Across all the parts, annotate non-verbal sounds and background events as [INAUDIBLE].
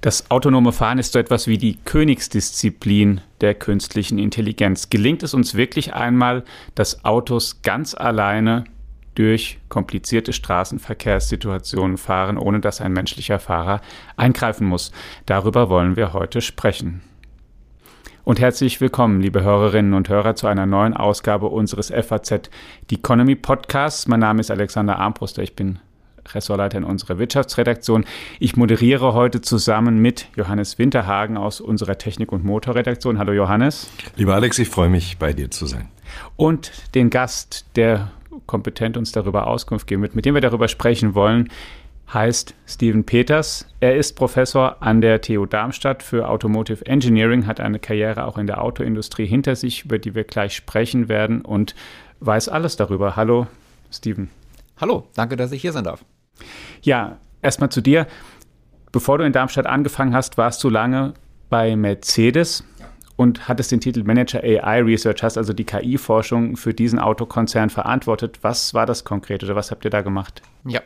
Das autonome Fahren ist so etwas wie die Königsdisziplin der künstlichen Intelligenz. Gelingt es uns wirklich einmal, dass Autos ganz alleine durch komplizierte Straßenverkehrssituationen fahren, ohne dass ein menschlicher Fahrer eingreifen muss? Darüber wollen wir heute sprechen. Und herzlich willkommen, liebe Hörerinnen und Hörer, zu einer neuen Ausgabe unseres FAZ The Economy Podcasts. Mein Name ist Alexander Armbruster. Ich bin Ressortleiter in unserer Wirtschaftsredaktion. Ich moderiere heute zusammen mit Johannes Winterhagen aus unserer Technik- und Motorredaktion. Hallo Johannes. Lieber Alex, ich freue mich, bei dir zu sein. Und den Gast, der kompetent uns darüber Auskunft geben wird, mit dem wir darüber sprechen wollen, heißt Steven Peters. Er ist Professor an der TU Darmstadt für Automotive Engineering, hat eine Karriere auch in der Autoindustrie hinter sich, über die wir gleich sprechen werden und weiß alles darüber. Hallo, Steven. Hallo, danke, dass ich hier sein darf. Ja, erstmal zu dir. Bevor du in Darmstadt angefangen hast, warst du lange bei Mercedes und hattest den Titel Manager AI Research, hast also die KI-Forschung für diesen Autokonzern verantwortet. Was war das konkret oder was habt ihr da gemacht? Ja,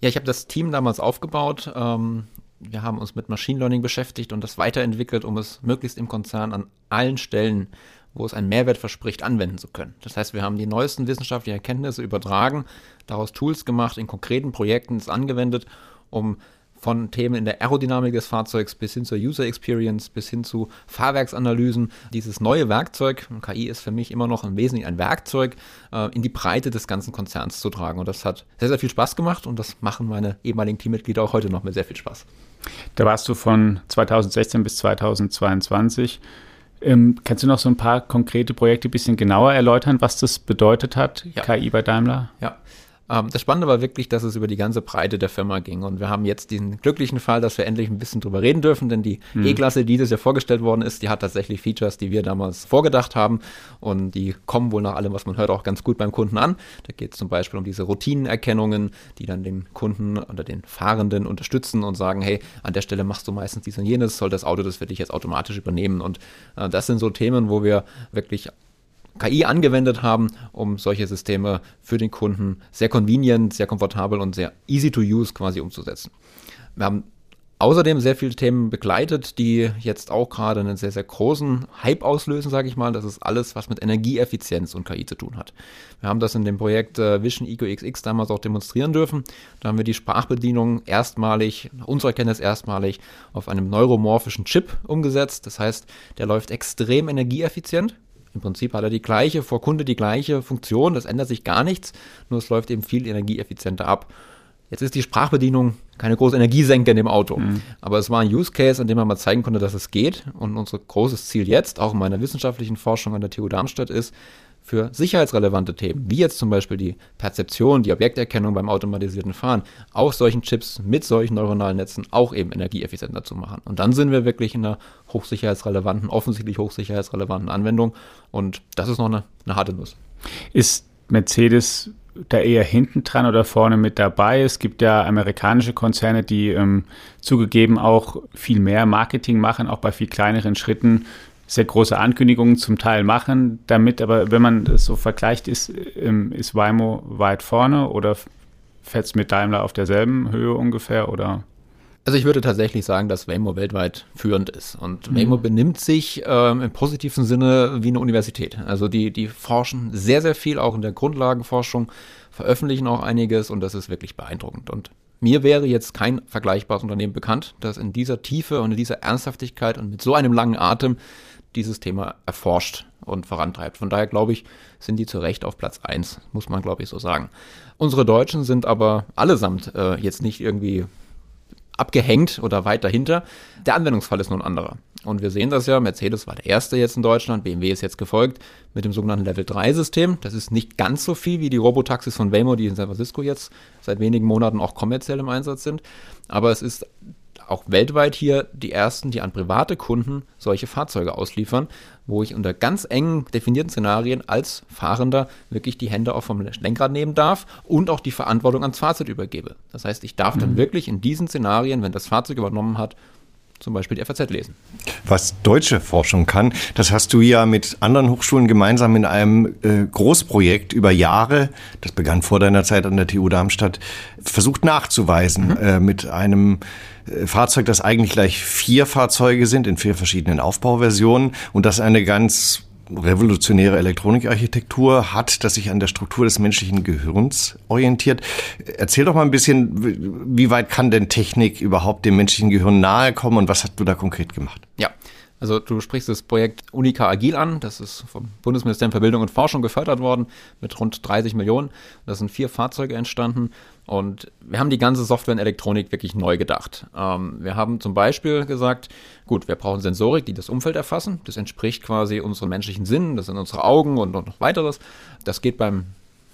ja ich habe das Team damals aufgebaut. Ähm, wir haben uns mit Machine Learning beschäftigt und das weiterentwickelt, um es möglichst im Konzern an allen Stellen wo es einen Mehrwert verspricht, anwenden zu können. Das heißt, wir haben die neuesten wissenschaftlichen Erkenntnisse übertragen, daraus Tools gemacht, in konkreten Projekten es angewendet, um von Themen in der Aerodynamik des Fahrzeugs bis hin zur User Experience, bis hin zu Fahrwerksanalysen, dieses neue Werkzeug, KI ist für mich immer noch im Wesentlichen ein Werkzeug, äh, in die Breite des ganzen Konzerns zu tragen. Und das hat sehr, sehr viel Spaß gemacht und das machen meine ehemaligen Teammitglieder auch heute noch mit sehr viel Spaß. Da warst du von 2016 bis 2022. Ähm, kannst du noch so ein paar konkrete Projekte ein bisschen genauer erläutern, was das bedeutet hat, ja. KI bei Daimler? Ja, ähm, das Spannende war wirklich, dass es über die ganze Breite der Firma ging. Und wir haben jetzt den glücklichen Fall, dass wir endlich ein bisschen drüber reden dürfen, denn die mhm. E-Klasse, die dieses Jahr vorgestellt worden ist, die hat tatsächlich Features, die wir damals vorgedacht haben. Und die kommen wohl nach allem, was man hört, auch ganz gut beim Kunden an. Da geht es zum Beispiel um diese Routinenerkennungen, die dann den Kunden oder den Fahrenden unterstützen und sagen, hey, an der Stelle machst du meistens dies und jenes, soll das Auto das für dich jetzt automatisch übernehmen. Und äh, das sind so Themen, wo wir wirklich KI angewendet haben, um solche Systeme für den Kunden sehr convenient, sehr komfortabel und sehr easy to use quasi umzusetzen. Wir haben außerdem sehr viele Themen begleitet, die jetzt auch gerade einen sehr, sehr großen Hype auslösen, sage ich mal. Das ist alles, was mit Energieeffizienz und KI zu tun hat. Wir haben das in dem Projekt äh, Vision Eco XX damals auch demonstrieren dürfen. Da haben wir die Sprachbedienung erstmalig, nach unserer Kenntnis erstmalig, auf einem neuromorphischen Chip umgesetzt. Das heißt, der läuft extrem energieeffizient im Prinzip hat er die gleiche, vor Kunde die gleiche Funktion, das ändert sich gar nichts, nur es läuft eben viel energieeffizienter ab. Jetzt ist die Sprachbedienung keine große Energiesenke in dem Auto. Mhm. Aber es war ein Use Case, an dem man mal zeigen konnte, dass es geht. Und unser großes Ziel jetzt, auch in meiner wissenschaftlichen Forschung an der TU Darmstadt, ist, für sicherheitsrelevante Themen, wie jetzt zum Beispiel die Perzeption, die Objekterkennung beim automatisierten Fahren, auch solchen Chips mit solchen neuronalen Netzen auch eben energieeffizienter zu machen. Und dann sind wir wirklich in einer hochsicherheitsrelevanten, offensichtlich hochsicherheitsrelevanten Anwendung. Und das ist noch eine, eine harte Nuss. Ist Mercedes da eher hinten dran oder vorne mit dabei? Es gibt ja amerikanische Konzerne, die ähm, zugegeben auch viel mehr Marketing machen, auch bei viel kleineren Schritten sehr große Ankündigungen zum Teil machen, damit aber, wenn man das so vergleicht, ist, ähm, ist Waymo weit vorne oder fährt es mit Daimler auf derselben Höhe ungefähr oder? Also ich würde tatsächlich sagen, dass Waymo weltweit führend ist. Und mhm. Waymo benimmt sich ähm, im positiven Sinne wie eine Universität. Also die, die forschen sehr, sehr viel, auch in der Grundlagenforschung, veröffentlichen auch einiges und das ist wirklich beeindruckend. Und mir wäre jetzt kein vergleichbares Unternehmen bekannt, das in dieser Tiefe und in dieser Ernsthaftigkeit und mit so einem langen Atem dieses Thema erforscht und vorantreibt. Von daher glaube ich, sind die zu Recht auf Platz 1, muss man glaube ich so sagen. Unsere Deutschen sind aber allesamt äh, jetzt nicht irgendwie abgehängt oder weit dahinter. Der Anwendungsfall ist nun ein anderer. Und wir sehen das ja, Mercedes war der erste jetzt in Deutschland, BMW ist jetzt gefolgt mit dem sogenannten Level 3 System. Das ist nicht ganz so viel wie die Robotaxis von Waymo, die in San Francisco jetzt seit wenigen Monaten auch kommerziell im Einsatz sind. Aber es ist auch weltweit hier die ersten, die an private Kunden solche Fahrzeuge ausliefern, wo ich unter ganz engen definierten Szenarien als Fahrender wirklich die Hände auch vom Lenkrad nehmen darf und auch die Verantwortung ans Fahrzeug übergebe. Das heißt, ich darf mhm. dann wirklich in diesen Szenarien, wenn das Fahrzeug übernommen hat, zum Beispiel die FAZ lesen. Was deutsche Forschung kann, das hast du ja mit anderen Hochschulen gemeinsam in einem äh, Großprojekt über Jahre, das begann vor deiner Zeit an der TU Darmstadt, versucht nachzuweisen mhm. äh, mit einem Fahrzeug, das eigentlich gleich vier Fahrzeuge sind in vier verschiedenen Aufbauversionen und das eine ganz revolutionäre Elektronikarchitektur hat, das sich an der Struktur des menschlichen Gehirns orientiert. Erzähl doch mal ein bisschen, wie weit kann denn Technik überhaupt dem menschlichen Gehirn nahe kommen und was hast du da konkret gemacht? Ja, also du sprichst das Projekt Unica Agil an, das ist vom Bundesministerium für Bildung und Forschung gefördert worden mit rund 30 Millionen. Da sind vier Fahrzeuge entstanden und wir haben die ganze Software und Elektronik wirklich neu gedacht. Ähm, wir haben zum Beispiel gesagt, gut, wir brauchen Sensorik, die das Umfeld erfassen. Das entspricht quasi unseren menschlichen Sinnen, das sind unsere Augen und noch weiteres. Das geht beim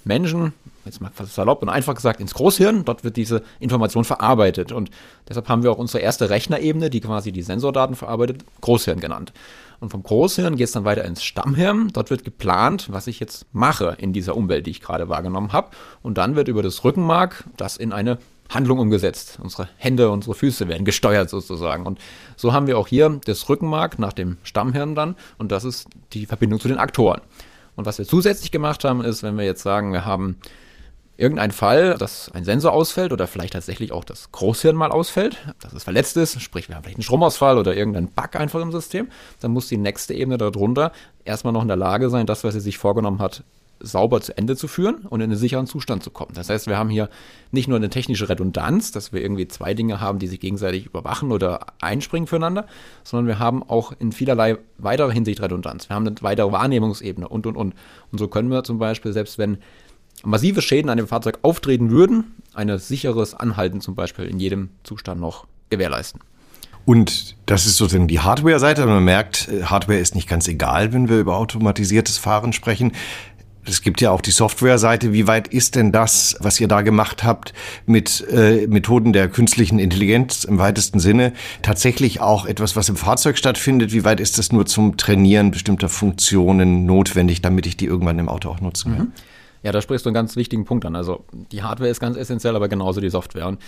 Menschen, jetzt mal salopp und einfach gesagt, ins Großhirn. Dort wird diese Information verarbeitet. Und deshalb haben wir auch unsere erste Rechnerebene, die quasi die Sensordaten verarbeitet, Großhirn genannt. Und vom Großhirn geht es dann weiter ins Stammhirn. Dort wird geplant, was ich jetzt mache in dieser Umwelt, die ich gerade wahrgenommen habe. Und dann wird über das Rückenmark das in eine Handlung umgesetzt. Unsere Hände, unsere Füße werden gesteuert sozusagen. Und so haben wir auch hier das Rückenmark nach dem Stammhirn dann. Und das ist die Verbindung zu den Aktoren. Und was wir zusätzlich gemacht haben, ist, wenn wir jetzt sagen, wir haben irgendeinen Fall, dass ein Sensor ausfällt oder vielleicht tatsächlich auch das Großhirn mal ausfällt, dass es verletzt ist, sprich wir haben vielleicht einen Stromausfall oder irgendeinen Bug einfach im System, dann muss die nächste Ebene darunter erstmal noch in der Lage sein, das, was sie sich vorgenommen hat, sauber zu Ende zu führen und in einen sicheren Zustand zu kommen. Das heißt, wir haben hier nicht nur eine technische Redundanz, dass wir irgendwie zwei Dinge haben, die sich gegenseitig überwachen oder einspringen füreinander, sondern wir haben auch in vielerlei weiterer Hinsicht Redundanz. Wir haben eine weitere Wahrnehmungsebene und, und, und. Und so können wir zum Beispiel, selbst wenn massive Schäden an dem Fahrzeug auftreten würden, ein sicheres Anhalten zum Beispiel in jedem Zustand noch gewährleisten. Und das ist sozusagen die Hardware-Seite. Man merkt, äh, Hardware ist nicht ganz egal, wenn wir über automatisiertes Fahren sprechen. Es gibt ja auch die Software-Seite. Wie weit ist denn das, was ihr da gemacht habt, mit äh, Methoden der künstlichen Intelligenz im weitesten Sinne, tatsächlich auch etwas, was im Fahrzeug stattfindet? Wie weit ist das nur zum Trainieren bestimmter Funktionen notwendig, damit ich die irgendwann im Auto auch nutzen kann? Mhm. Ja, da sprichst du einen ganz wichtigen Punkt an. Also die Hardware ist ganz essentiell, aber genauso die Software. Und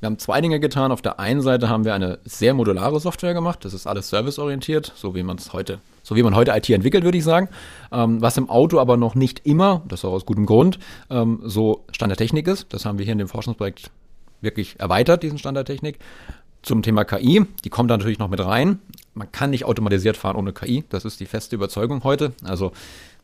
wir haben zwei Dinge getan. Auf der einen Seite haben wir eine sehr modulare Software gemacht. Das ist alles serviceorientiert, so wie man es heute, so wie man heute IT entwickelt, würde ich sagen. Ähm, was im Auto aber noch nicht immer, das auch aus gutem Grund, ähm, so Standardtechnik ist. Das haben wir hier in dem Forschungsprojekt wirklich erweitert, diesen Standardtechnik. Zum Thema KI, die kommt da natürlich noch mit rein. Man kann nicht automatisiert fahren ohne KI. Das ist die feste Überzeugung heute. Also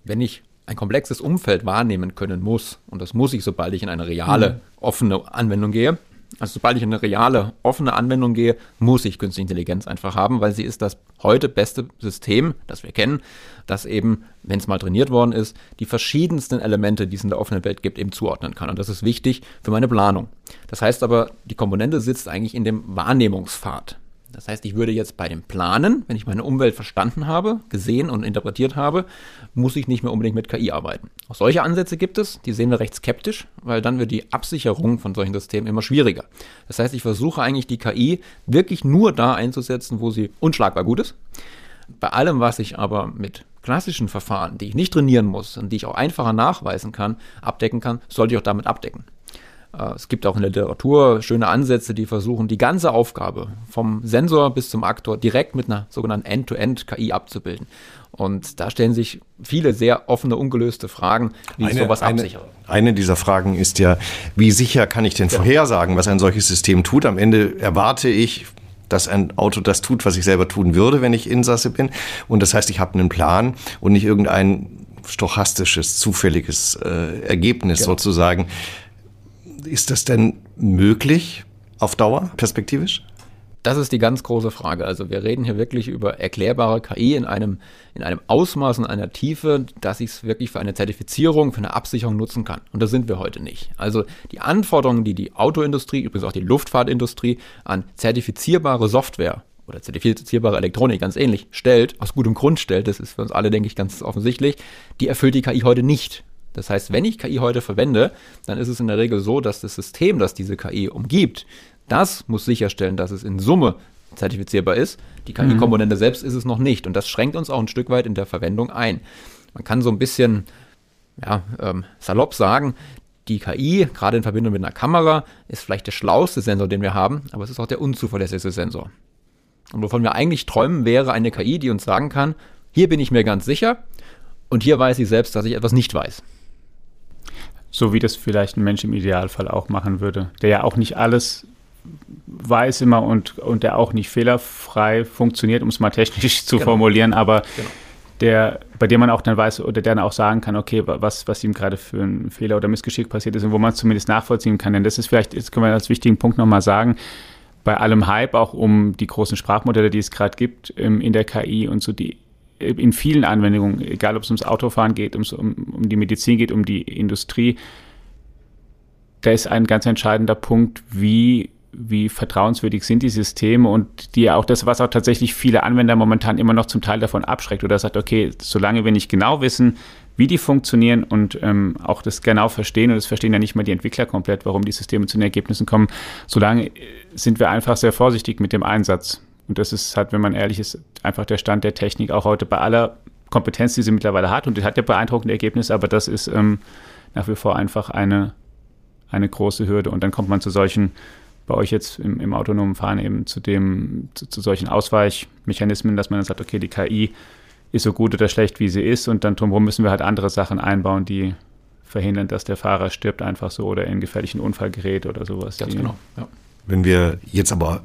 wenn ich ein komplexes Umfeld wahrnehmen können muss, und das muss ich, sobald ich in eine reale, mhm. offene Anwendung gehe, also sobald ich in eine reale, offene Anwendung gehe, muss ich künstliche Intelligenz einfach haben, weil sie ist das heute beste System, das wir kennen, das eben, wenn es mal trainiert worden ist, die verschiedensten Elemente, die es in der offenen Welt gibt, eben zuordnen kann. Und das ist wichtig für meine Planung. Das heißt aber, die Komponente sitzt eigentlich in dem Wahrnehmungspfad. Das heißt, ich würde jetzt bei dem Planen, wenn ich meine Umwelt verstanden habe, gesehen und interpretiert habe, muss ich nicht mehr unbedingt mit KI arbeiten. Auch solche Ansätze gibt es, die sehen wir recht skeptisch, weil dann wird die Absicherung von solchen Systemen immer schwieriger. Das heißt, ich versuche eigentlich die KI wirklich nur da einzusetzen, wo sie unschlagbar gut ist. Bei allem, was ich aber mit klassischen Verfahren, die ich nicht trainieren muss und die ich auch einfacher nachweisen kann, abdecken kann, sollte ich auch damit abdecken. Äh, es gibt auch in der Literatur schöne Ansätze, die versuchen, die ganze Aufgabe vom Sensor bis zum Aktor direkt mit einer sogenannten End-to-End-KI abzubilden. Und da stellen sich viele sehr offene, ungelöste Fragen, wie eine, ich sowas absichere. Eine, eine dieser Fragen ist ja, wie sicher kann ich denn ja. vorhersagen, was ein solches System tut? Am Ende erwarte ich, dass ein Auto das tut, was ich selber tun würde, wenn ich Insasse bin. Und das heißt, ich habe einen Plan und nicht irgendein stochastisches, zufälliges äh, Ergebnis genau. sozusagen. Ist das denn möglich auf Dauer, perspektivisch? Das ist die ganz große Frage. Also wir reden hier wirklich über erklärbare KI in einem, in einem Ausmaß und einer Tiefe, dass ich es wirklich für eine Zertifizierung, für eine Absicherung nutzen kann. Und das sind wir heute nicht. Also die Anforderungen, die die Autoindustrie, übrigens auch die Luftfahrtindustrie an zertifizierbare Software oder zertifizierbare Elektronik ganz ähnlich stellt, aus gutem Grund stellt, das ist für uns alle, denke ich, ganz offensichtlich, die erfüllt die KI heute nicht. Das heißt, wenn ich KI heute verwende, dann ist es in der Regel so, dass das System, das diese KI umgibt, das muss sicherstellen, dass es in Summe zertifizierbar ist. Die KI-Komponente mhm. selbst ist es noch nicht. Und das schränkt uns auch ein Stück weit in der Verwendung ein. Man kann so ein bisschen ja, ähm, salopp sagen, die KI, gerade in Verbindung mit einer Kamera, ist vielleicht der schlauste Sensor, den wir haben, aber es ist auch der unzuverlässigste Sensor. Und wovon wir eigentlich träumen, wäre eine KI, die uns sagen kann, hier bin ich mir ganz sicher und hier weiß ich selbst, dass ich etwas nicht weiß. So wie das vielleicht ein Mensch im Idealfall auch machen würde, der ja auch nicht alles weiß immer und, und der auch nicht fehlerfrei funktioniert, um es mal technisch zu genau. formulieren, aber genau. der, bei dem man auch dann weiß oder der dann auch sagen kann, okay, was, was ihm gerade für ein Fehler oder Missgeschick passiert ist und wo man es zumindest nachvollziehen kann. Denn das ist vielleicht, das können wir als wichtigen Punkt nochmal sagen, bei allem Hype auch um die großen Sprachmodelle, die es gerade gibt in der KI und so die in vielen Anwendungen, egal ob es ums Autofahren geht, um, um die Medizin geht, um die Industrie, da ist ein ganz entscheidender Punkt, wie wie vertrauenswürdig sind die Systeme und die auch das, was auch tatsächlich viele Anwender momentan immer noch zum Teil davon abschreckt oder sagt, okay, solange wir nicht genau wissen, wie die funktionieren und ähm, auch das genau verstehen, und das verstehen ja nicht mal die Entwickler komplett, warum die Systeme zu den Ergebnissen kommen, solange sind wir einfach sehr vorsichtig mit dem Einsatz. Und das ist halt, wenn man ehrlich ist, einfach der Stand der Technik auch heute bei aller Kompetenz, die sie mittlerweile hat. Und die hat ja beeindruckende Ergebnisse, aber das ist ähm, nach wie vor einfach eine, eine große Hürde. Und dann kommt man zu solchen bei euch jetzt im, im autonomen Fahren eben zu dem, zu, zu, solchen Ausweichmechanismen, dass man dann sagt, okay, die KI ist so gut oder schlecht, wie sie ist, und dann drumherum müssen wir halt andere Sachen einbauen, die verhindern, dass der Fahrer stirbt einfach so oder in einen gefährlichen Unfall gerät oder sowas. Ganz genau, ja. Wenn wir jetzt aber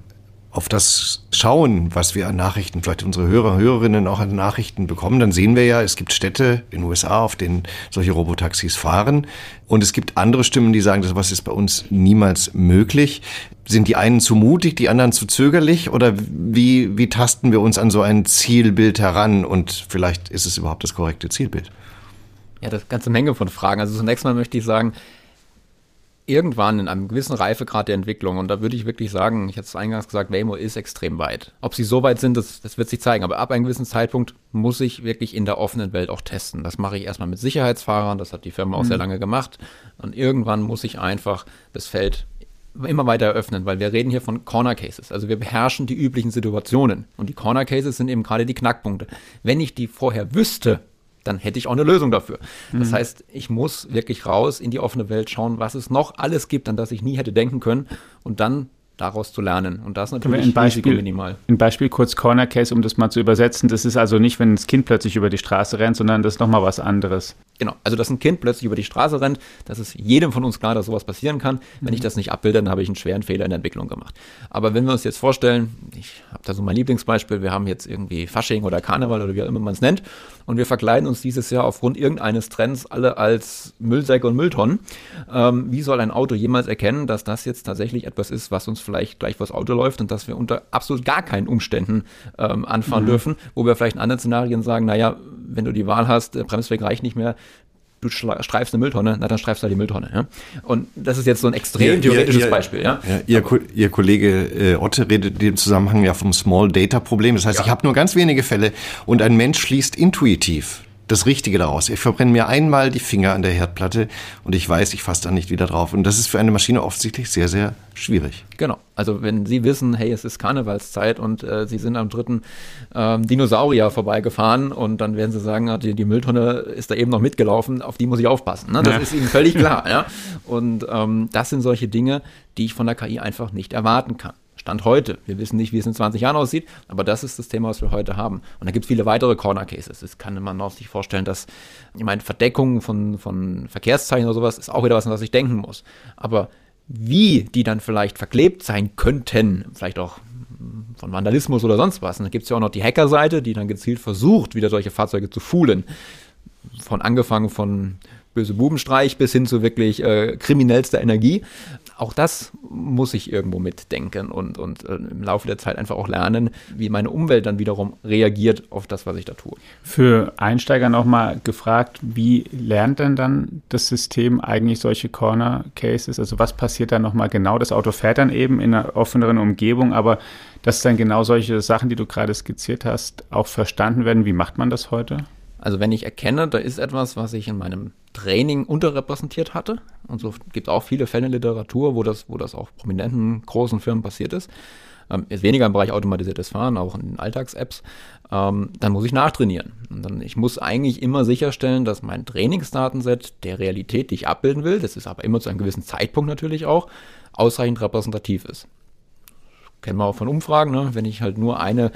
auf das schauen, was wir an Nachrichten, vielleicht unsere Hörer, Hörerinnen auch an Nachrichten bekommen, dann sehen wir ja, es gibt Städte in den USA, auf denen solche Robotaxis fahren. Und es gibt andere Stimmen, die sagen, das ist bei uns niemals möglich. Sind die einen zu mutig, die anderen zu zögerlich? Oder wie, wie tasten wir uns an so ein Zielbild heran? Und vielleicht ist es überhaupt das korrekte Zielbild? Ja, das ist eine ganze Menge von Fragen. Also zunächst mal möchte ich sagen, irgendwann in einem gewissen Reifegrad der Entwicklung, und da würde ich wirklich sagen, ich hatte es eingangs gesagt, Waymo ist extrem weit. Ob sie so weit sind, das, das wird sich zeigen. Aber ab einem gewissen Zeitpunkt muss ich wirklich in der offenen Welt auch testen. Das mache ich erstmal mit Sicherheitsfahrern, das hat die Firma auch mhm. sehr lange gemacht. Und irgendwann muss ich einfach das Feld immer weiter eröffnen, weil wir reden hier von Corner Cases. Also wir beherrschen die üblichen Situationen. Und die Corner Cases sind eben gerade die Knackpunkte. Wenn ich die vorher wüsste, dann hätte ich auch eine Lösung dafür. Mhm. Das heißt, ich muss wirklich raus in die offene Welt schauen, was es noch alles gibt, an das ich nie hätte denken können und dann daraus zu lernen. Und das natürlich ein Beispiel, minimal. Ein Beispiel kurz Corner Case, um das mal zu übersetzen. Das ist also nicht, wenn das Kind plötzlich über die Straße rennt, sondern das ist nochmal was anderes. Genau, also dass ein Kind plötzlich über die Straße rennt, das ist jedem von uns klar, dass sowas passieren kann. Wenn mhm. ich das nicht abbilde, dann habe ich einen schweren Fehler in der Entwicklung gemacht. Aber wenn wir uns jetzt vorstellen, ich habe da so mein Lieblingsbeispiel, wir haben jetzt irgendwie Fasching oder Karneval oder wie auch immer man es nennt und wir verkleiden uns dieses Jahr aufgrund irgendeines Trends alle als Müllsäcke und Mülltonnen. Ähm, wie soll ein Auto jemals erkennen, dass das jetzt tatsächlich etwas ist, was uns vielleicht gleich vors Auto läuft und dass wir unter absolut gar keinen Umständen ähm, anfahren mhm. dürfen, wo wir vielleicht in anderen Szenarien sagen, naja, wenn du die Wahl hast, der Bremsweg reicht nicht mehr, du streifst eine Mülltonne, na dann streifst du halt die Mülltonne. Ja? Und das ist jetzt so ein extrem theoretisches ihr, ihr, Beispiel. Ja? ja ihr, ihr, Kollege äh, Otte redet in dem Zusammenhang ja vom Small Data Problem. Das heißt, ja. ich habe nur ganz wenige Fälle und ein Mensch schließt intuitiv das Richtige daraus. Ich verbrenne mir einmal die Finger an der Herdplatte und ich weiß, ich fasse da nicht wieder drauf. Und das ist für eine Maschine offensichtlich sehr, sehr schwierig. Genau. Also wenn Sie wissen, hey, es ist Karnevalszeit und äh, Sie sind am dritten ähm, Dinosaurier vorbeigefahren und dann werden Sie sagen, ah, die, die, Mülltonne ist da eben noch mitgelaufen, auf die muss ich aufpassen. Ne? Das ja. ist Ihnen völlig [LAUGHS] klar. ja? Und ähm, das sind solche Dinge, die ich von der KI einfach nicht erwarten kann. Stand heute. Wir wissen nicht, wie es in 20 Jahren aussieht, aber das ist das Thema, was wir heute haben. Und da gibt es viele weitere Corner Cases. Das kann man auch sich vorstellen, dass, ich meine, Verdeckung von, von Verkehrszeichen oder sowas ist auch wieder was, an was ich denken muss. Aber wie die dann vielleicht verklebt sein könnten, vielleicht auch von Vandalismus oder sonst was. Und dann gibt es ja auch noch die Hackerseite, die dann gezielt versucht, wieder solche Fahrzeuge zu foolen. Von angefangen von böse Bubenstreich bis hin zu wirklich äh, kriminellster Energie. Auch das muss ich irgendwo mitdenken und, und äh, im Laufe der Zeit einfach auch lernen, wie meine Umwelt dann wiederum reagiert auf das, was ich da tue. Für Einsteiger nochmal gefragt, wie lernt denn dann das System eigentlich solche Corner Cases? Also was passiert da nochmal genau? Das Auto fährt dann eben in einer offeneren Umgebung, aber dass dann genau solche Sachen, die du gerade skizziert hast, auch verstanden werden. Wie macht man das heute? Also wenn ich erkenne, da ist etwas, was ich in meinem Training unterrepräsentiert hatte, und so gibt es auch viele Fälle in Literatur, wo das, wo das auch prominenten großen Firmen passiert ist, ähm, ist weniger im Bereich automatisiertes Fahren, auch in Alltags-Apps, ähm, dann muss ich nachtrainieren. Und dann, ich muss eigentlich immer sicherstellen, dass mein Trainingsdatenset der Realität, die ich abbilden will, das ist aber immer zu einem gewissen Zeitpunkt natürlich auch, ausreichend repräsentativ ist kennen wir auch von Umfragen, ne? wenn ich halt nur eine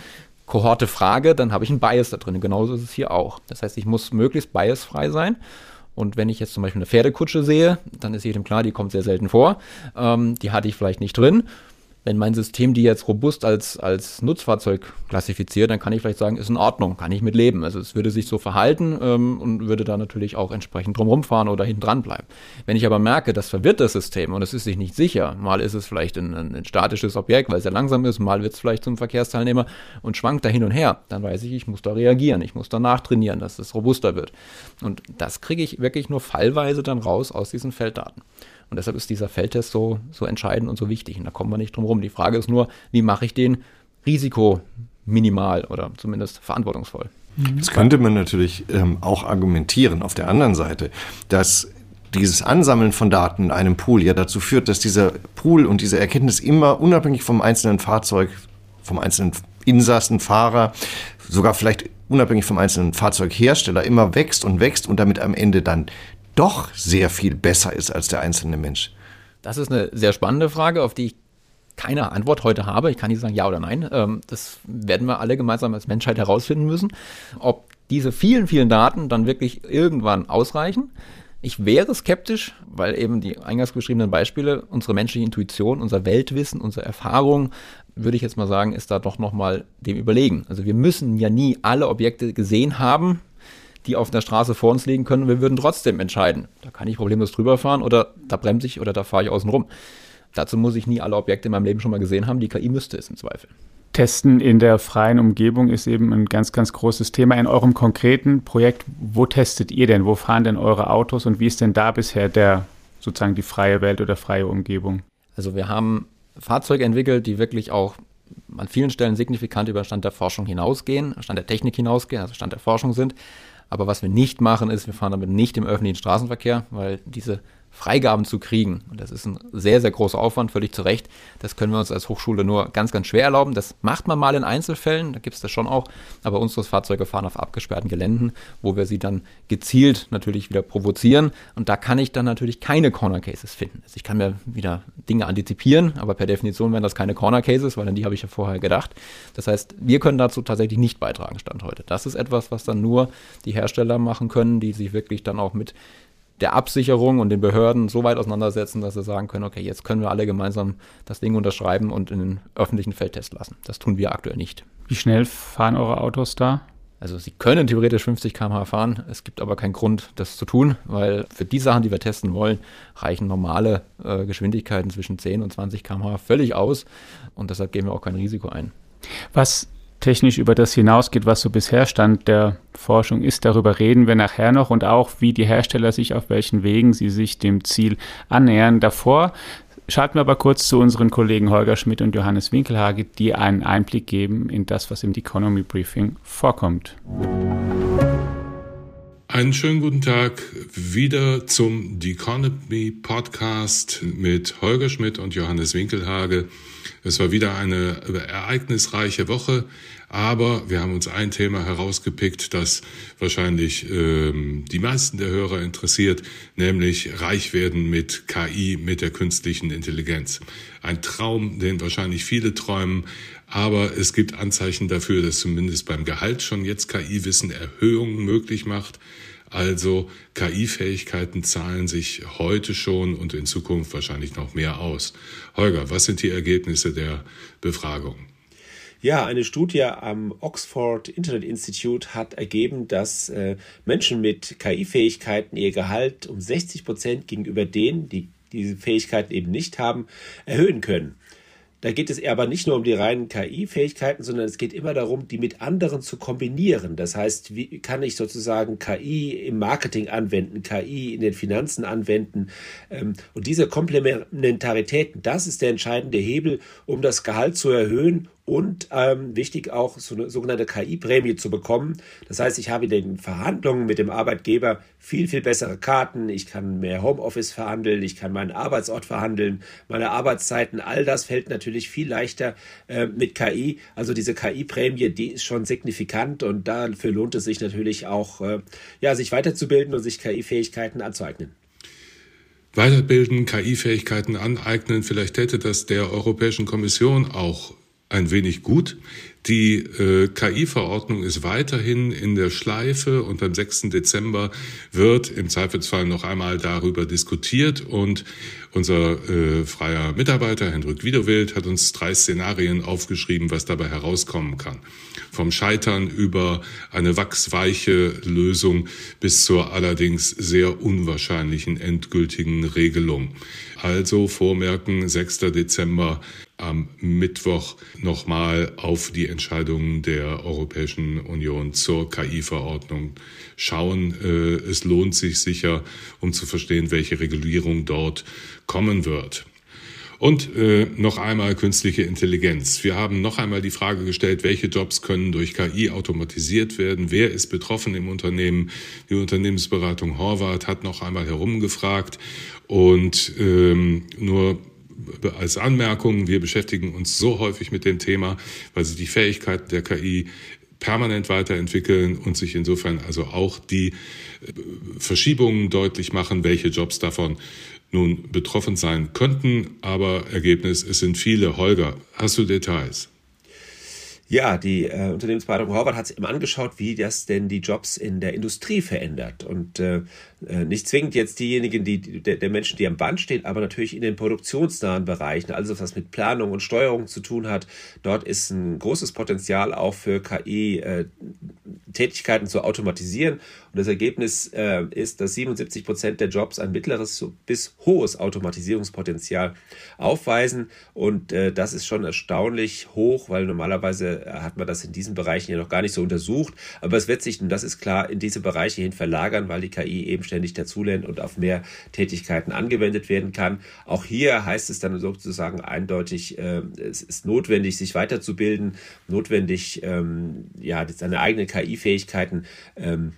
Kohorte frage, dann habe ich einen Bias da drin. Genauso ist es hier auch. Das heißt, ich muss möglichst biasfrei sein. Und wenn ich jetzt zum Beispiel eine Pferdekutsche sehe, dann ist jedem klar, die kommt sehr selten vor. Ähm, die hatte ich vielleicht nicht drin wenn mein System die jetzt robust als, als Nutzfahrzeug klassifiziert, dann kann ich vielleicht sagen, ist in Ordnung, kann ich mit leben. Also es würde sich so verhalten ähm, und würde da natürlich auch entsprechend drumherum fahren oder hinten dran bleiben. Wenn ich aber merke, das verwirrt das System und es ist sich nicht sicher, mal ist es vielleicht ein, ein statisches Objekt, weil es sehr langsam ist, mal wird es vielleicht zum Verkehrsteilnehmer und schwankt da hin und her, dann weiß ich, ich muss da reagieren, ich muss da nachtrainieren, dass es robuster wird. Und das kriege ich wirklich nur fallweise dann raus aus diesen Felddaten. Und deshalb ist dieser Feldtest so, so entscheidend und so wichtig. Und da kommen wir nicht drum rum. Die Frage ist nur, wie mache ich den risikominimal oder zumindest verantwortungsvoll? Das könnte man natürlich ähm, auch argumentieren auf der anderen Seite, dass dieses Ansammeln von Daten in einem Pool ja dazu führt, dass dieser Pool und diese Erkenntnis immer unabhängig vom einzelnen Fahrzeug, vom einzelnen Insassen, Fahrer, sogar vielleicht unabhängig vom einzelnen Fahrzeughersteller immer wächst und wächst und damit am Ende dann doch sehr viel besser ist als der einzelne Mensch? Das ist eine sehr spannende Frage, auf die ich keine Antwort heute habe. Ich kann nicht sagen ja oder nein. Ähm, das werden wir alle gemeinsam als Menschheit herausfinden müssen. Ob diese vielen, vielen Daten dann wirklich irgendwann ausreichen. Ich wäre skeptisch, weil eben die eingangs beschriebenen Beispiele, unsere menschliche Intuition, unser Weltwissen, unsere Erfahrung, würde ich jetzt mal sagen, ist da doch nochmal dem überlegen. Also wir müssen ja nie alle Objekte gesehen haben, die auf der Straße vor uns liegen können wir würden trotzdem entscheiden. Da kann ich problemlos drüber fahren oder da bremse ich oder da fahre ich außen rum. Dazu muss ich nie alle Objekte in meinem Leben schon mal gesehen haben. Die KI müsste es im Zweifel. Testen in der freien Umgebung ist eben ein ganz, ganz großes Thema. In eurem konkreten Projekt, wo testet ihr denn? Wo fahren denn eure Autos und wie ist denn da bisher der sozusagen die freie Welt oder freie Umgebung? Also wir haben Fahrzeuge entwickelt, die wirklich auch an vielen Stellen signifikant über Stand der Forschung hinausgehen, Stand der Technik hinausgehen, also Stand der Forschung sind. Aber was wir nicht machen, ist, wir fahren damit nicht im öffentlichen Straßenverkehr, weil diese Freigaben zu kriegen. Und das ist ein sehr, sehr großer Aufwand, völlig zu Recht. Das können wir uns als Hochschule nur ganz, ganz schwer erlauben. Das macht man mal in Einzelfällen, da gibt es das schon auch. Aber unsere Fahrzeuge fahren auf abgesperrten Geländen, wo wir sie dann gezielt natürlich wieder provozieren. Und da kann ich dann natürlich keine Corner Cases finden. Also ich kann mir wieder Dinge antizipieren, aber per Definition wären das keine Corner Cases, weil an die habe ich ja vorher gedacht. Das heißt, wir können dazu tatsächlich nicht beitragen, Stand heute. Das ist etwas, was dann nur die Hersteller machen können, die sich wirklich dann auch mit der Absicherung und den Behörden so weit auseinandersetzen, dass sie sagen können, okay, jetzt können wir alle gemeinsam das Ding unterschreiben und in den öffentlichen Feldtest lassen. Das tun wir aktuell nicht. Wie schnell fahren eure Autos da? Also sie können theoretisch 50 km/h fahren, es gibt aber keinen Grund, das zu tun, weil für die Sachen, die wir testen wollen, reichen normale äh, Geschwindigkeiten zwischen 10 und 20 km/h völlig aus und deshalb gehen wir auch kein Risiko ein. Was technisch über das hinausgeht, was so bisher Stand der Forschung ist. Darüber reden wir nachher noch und auch, wie die Hersteller sich auf welchen Wegen sie sich dem Ziel annähern. Davor schalten wir aber kurz zu unseren Kollegen Holger Schmidt und Johannes Winkelhage, die einen Einblick geben in das, was im Economy Briefing vorkommt. Einen schönen guten Tag wieder zum The Economy Podcast mit Holger Schmidt und Johannes Winkelhage. Es war wieder eine ereignisreiche Woche, aber wir haben uns ein Thema herausgepickt, das wahrscheinlich ähm, die meisten der Hörer interessiert, nämlich reich werden mit KI, mit der künstlichen Intelligenz. Ein Traum, den wahrscheinlich viele träumen, aber es gibt Anzeichen dafür, dass zumindest beim Gehalt schon jetzt KI-Wissen Erhöhungen möglich macht. Also KI-Fähigkeiten zahlen sich heute schon und in Zukunft wahrscheinlich noch mehr aus. Holger, was sind die Ergebnisse der Befragung? Ja, eine Studie am Oxford Internet Institute hat ergeben, dass äh, Menschen mit KI-Fähigkeiten ihr Gehalt um 60 Prozent gegenüber denen, die diese Fähigkeiten eben nicht haben, erhöhen können. Da geht es aber nicht nur um die reinen KI-Fähigkeiten, sondern es geht immer darum, die mit anderen zu kombinieren. Das heißt, wie kann ich sozusagen KI im Marketing anwenden, KI in den Finanzen anwenden? Ähm, und diese Komplementaritäten, das ist der entscheidende Hebel, um das Gehalt zu erhöhen und ähm, wichtig auch so eine sogenannte KI-Prämie zu bekommen. Das heißt, ich habe in den Verhandlungen mit dem Arbeitgeber viel, viel bessere Karten. Ich kann mehr Homeoffice verhandeln, ich kann meinen Arbeitsort verhandeln, meine Arbeitszeiten, all das fällt natürlich viel leichter äh, mit KI. Also diese KI-Prämie, die ist schon signifikant und dafür lohnt es sich natürlich auch, äh, ja, sich weiterzubilden und sich KI-Fähigkeiten anzueignen. weiterbilden, KI-Fähigkeiten aneignen. Vielleicht hätte das der Europäischen Kommission auch ein wenig gut. Die äh, KI-Verordnung ist weiterhin in der Schleife und am 6. Dezember wird im Zweifelsfall noch einmal darüber diskutiert und unser äh, freier Mitarbeiter Hendrik Wiederwild hat uns drei Szenarien aufgeschrieben, was dabei herauskommen kann. Vom Scheitern über eine wachsweiche Lösung bis zur allerdings sehr unwahrscheinlichen endgültigen Regelung. Also vormerken, 6. Dezember am Mittwoch nochmal auf die Entscheidungen der Europäischen Union zur KI-Verordnung schauen. Äh, es lohnt sich sicher, um zu verstehen, welche Regulierung dort kommen wird. Und äh, noch einmal künstliche Intelligenz. Wir haben noch einmal die Frage gestellt, welche Jobs können durch KI automatisiert werden? Wer ist betroffen im Unternehmen? Die Unternehmensberatung Horvath hat noch einmal herumgefragt und ähm, nur als Anmerkung, wir beschäftigen uns so häufig mit dem Thema, weil sich die Fähigkeiten der KI permanent weiterentwickeln und sich insofern also auch die äh, Verschiebungen deutlich machen, welche Jobs davon nun betroffen sein könnten. Aber Ergebnis, es sind viele. Holger, hast du Details? Ja, die äh, Unternehmensberatung Horvath hat sich eben angeschaut, wie das denn die Jobs in der Industrie verändert. Und äh, nicht zwingend jetzt diejenigen, die, der, der Menschen, die am Band stehen, aber natürlich in den produktionsnahen Bereichen, also was mit Planung und Steuerung zu tun hat. Dort ist ein großes Potenzial auch für KI, äh, Tätigkeiten zu automatisieren. Und das Ergebnis äh, ist, dass 77 Prozent der Jobs ein mittleres bis hohes Automatisierungspotenzial aufweisen. Und äh, das ist schon erstaunlich hoch, weil normalerweise hat man das in diesen Bereichen ja noch gar nicht so untersucht. Aber es wird sich, und das ist klar, in diese Bereiche hin verlagern, weil die KI eben ständig dazulernt und auf mehr Tätigkeiten angewendet werden kann. Auch hier heißt es dann sozusagen eindeutig, äh, es ist notwendig, sich weiterzubilden, notwendig, ähm, ja, seine eigenen KI-Fähigkeiten ähm,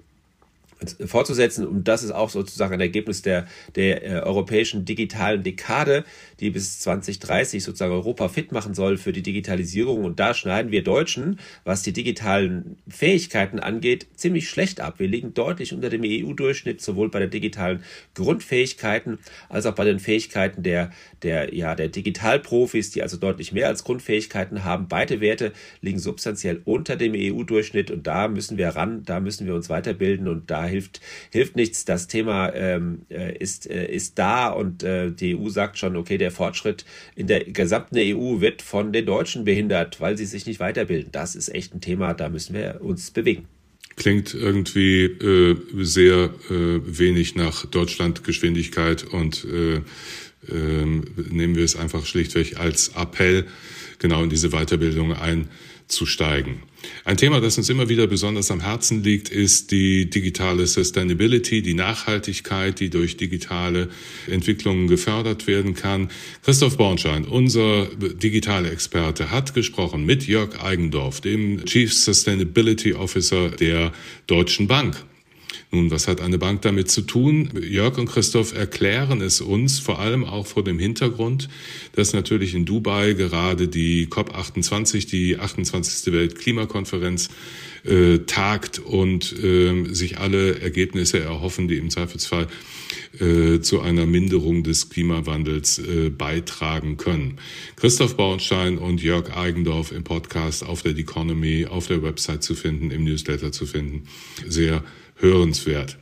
fortzusetzen. Und das ist auch sozusagen ein Ergebnis der, der äh, europäischen digitalen Dekade, die bis 2030 sozusagen Europa fit machen soll für die Digitalisierung. Und da schneiden wir Deutschen, was die digitalen Fähigkeiten angeht, ziemlich schlecht ab. Wir liegen deutlich unter dem EU-Durchschnitt, sowohl bei den digitalen Grundfähigkeiten als auch bei den Fähigkeiten der, der, ja, der Digitalprofis, die also deutlich mehr als Grundfähigkeiten haben. Beide Werte liegen substanziell unter dem EU-Durchschnitt und da müssen wir ran, da müssen wir uns weiterbilden und da hilft, hilft nichts. Das Thema ähm, äh, ist, äh, ist da und äh, die EU sagt schon, okay, der Fortschritt in der gesamten EU wird von den Deutschen behindert, weil sie sich nicht weiterbilden. Das ist echt ein Thema, da müssen wir uns bewegen klingt irgendwie äh, sehr äh, wenig nach Deutschlandgeschwindigkeit und äh, äh, nehmen wir es einfach schlichtweg als Appell, genau in diese Weiterbildung einzusteigen. Ein Thema, das uns immer wieder besonders am Herzen liegt, ist die digitale Sustainability, die Nachhaltigkeit, die durch digitale Entwicklungen gefördert werden kann. Christoph Bornschein, unser digitale Experte, hat gesprochen mit Jörg Eigendorf, dem Chief Sustainability Officer der Deutschen Bank. Nun, was hat eine Bank damit zu tun? Jörg und Christoph erklären es uns, vor allem auch vor dem Hintergrund, dass natürlich in Dubai gerade die COP28, die 28. Weltklimakonferenz, äh, tagt und äh, sich alle Ergebnisse erhoffen, die im Zweifelsfall äh, zu einer Minderung des Klimawandels äh, beitragen können. Christoph Bauernstein und Jörg Eigendorf im Podcast auf der Economy, auf der Website zu finden, im Newsletter zu finden. Sehr hörenswert.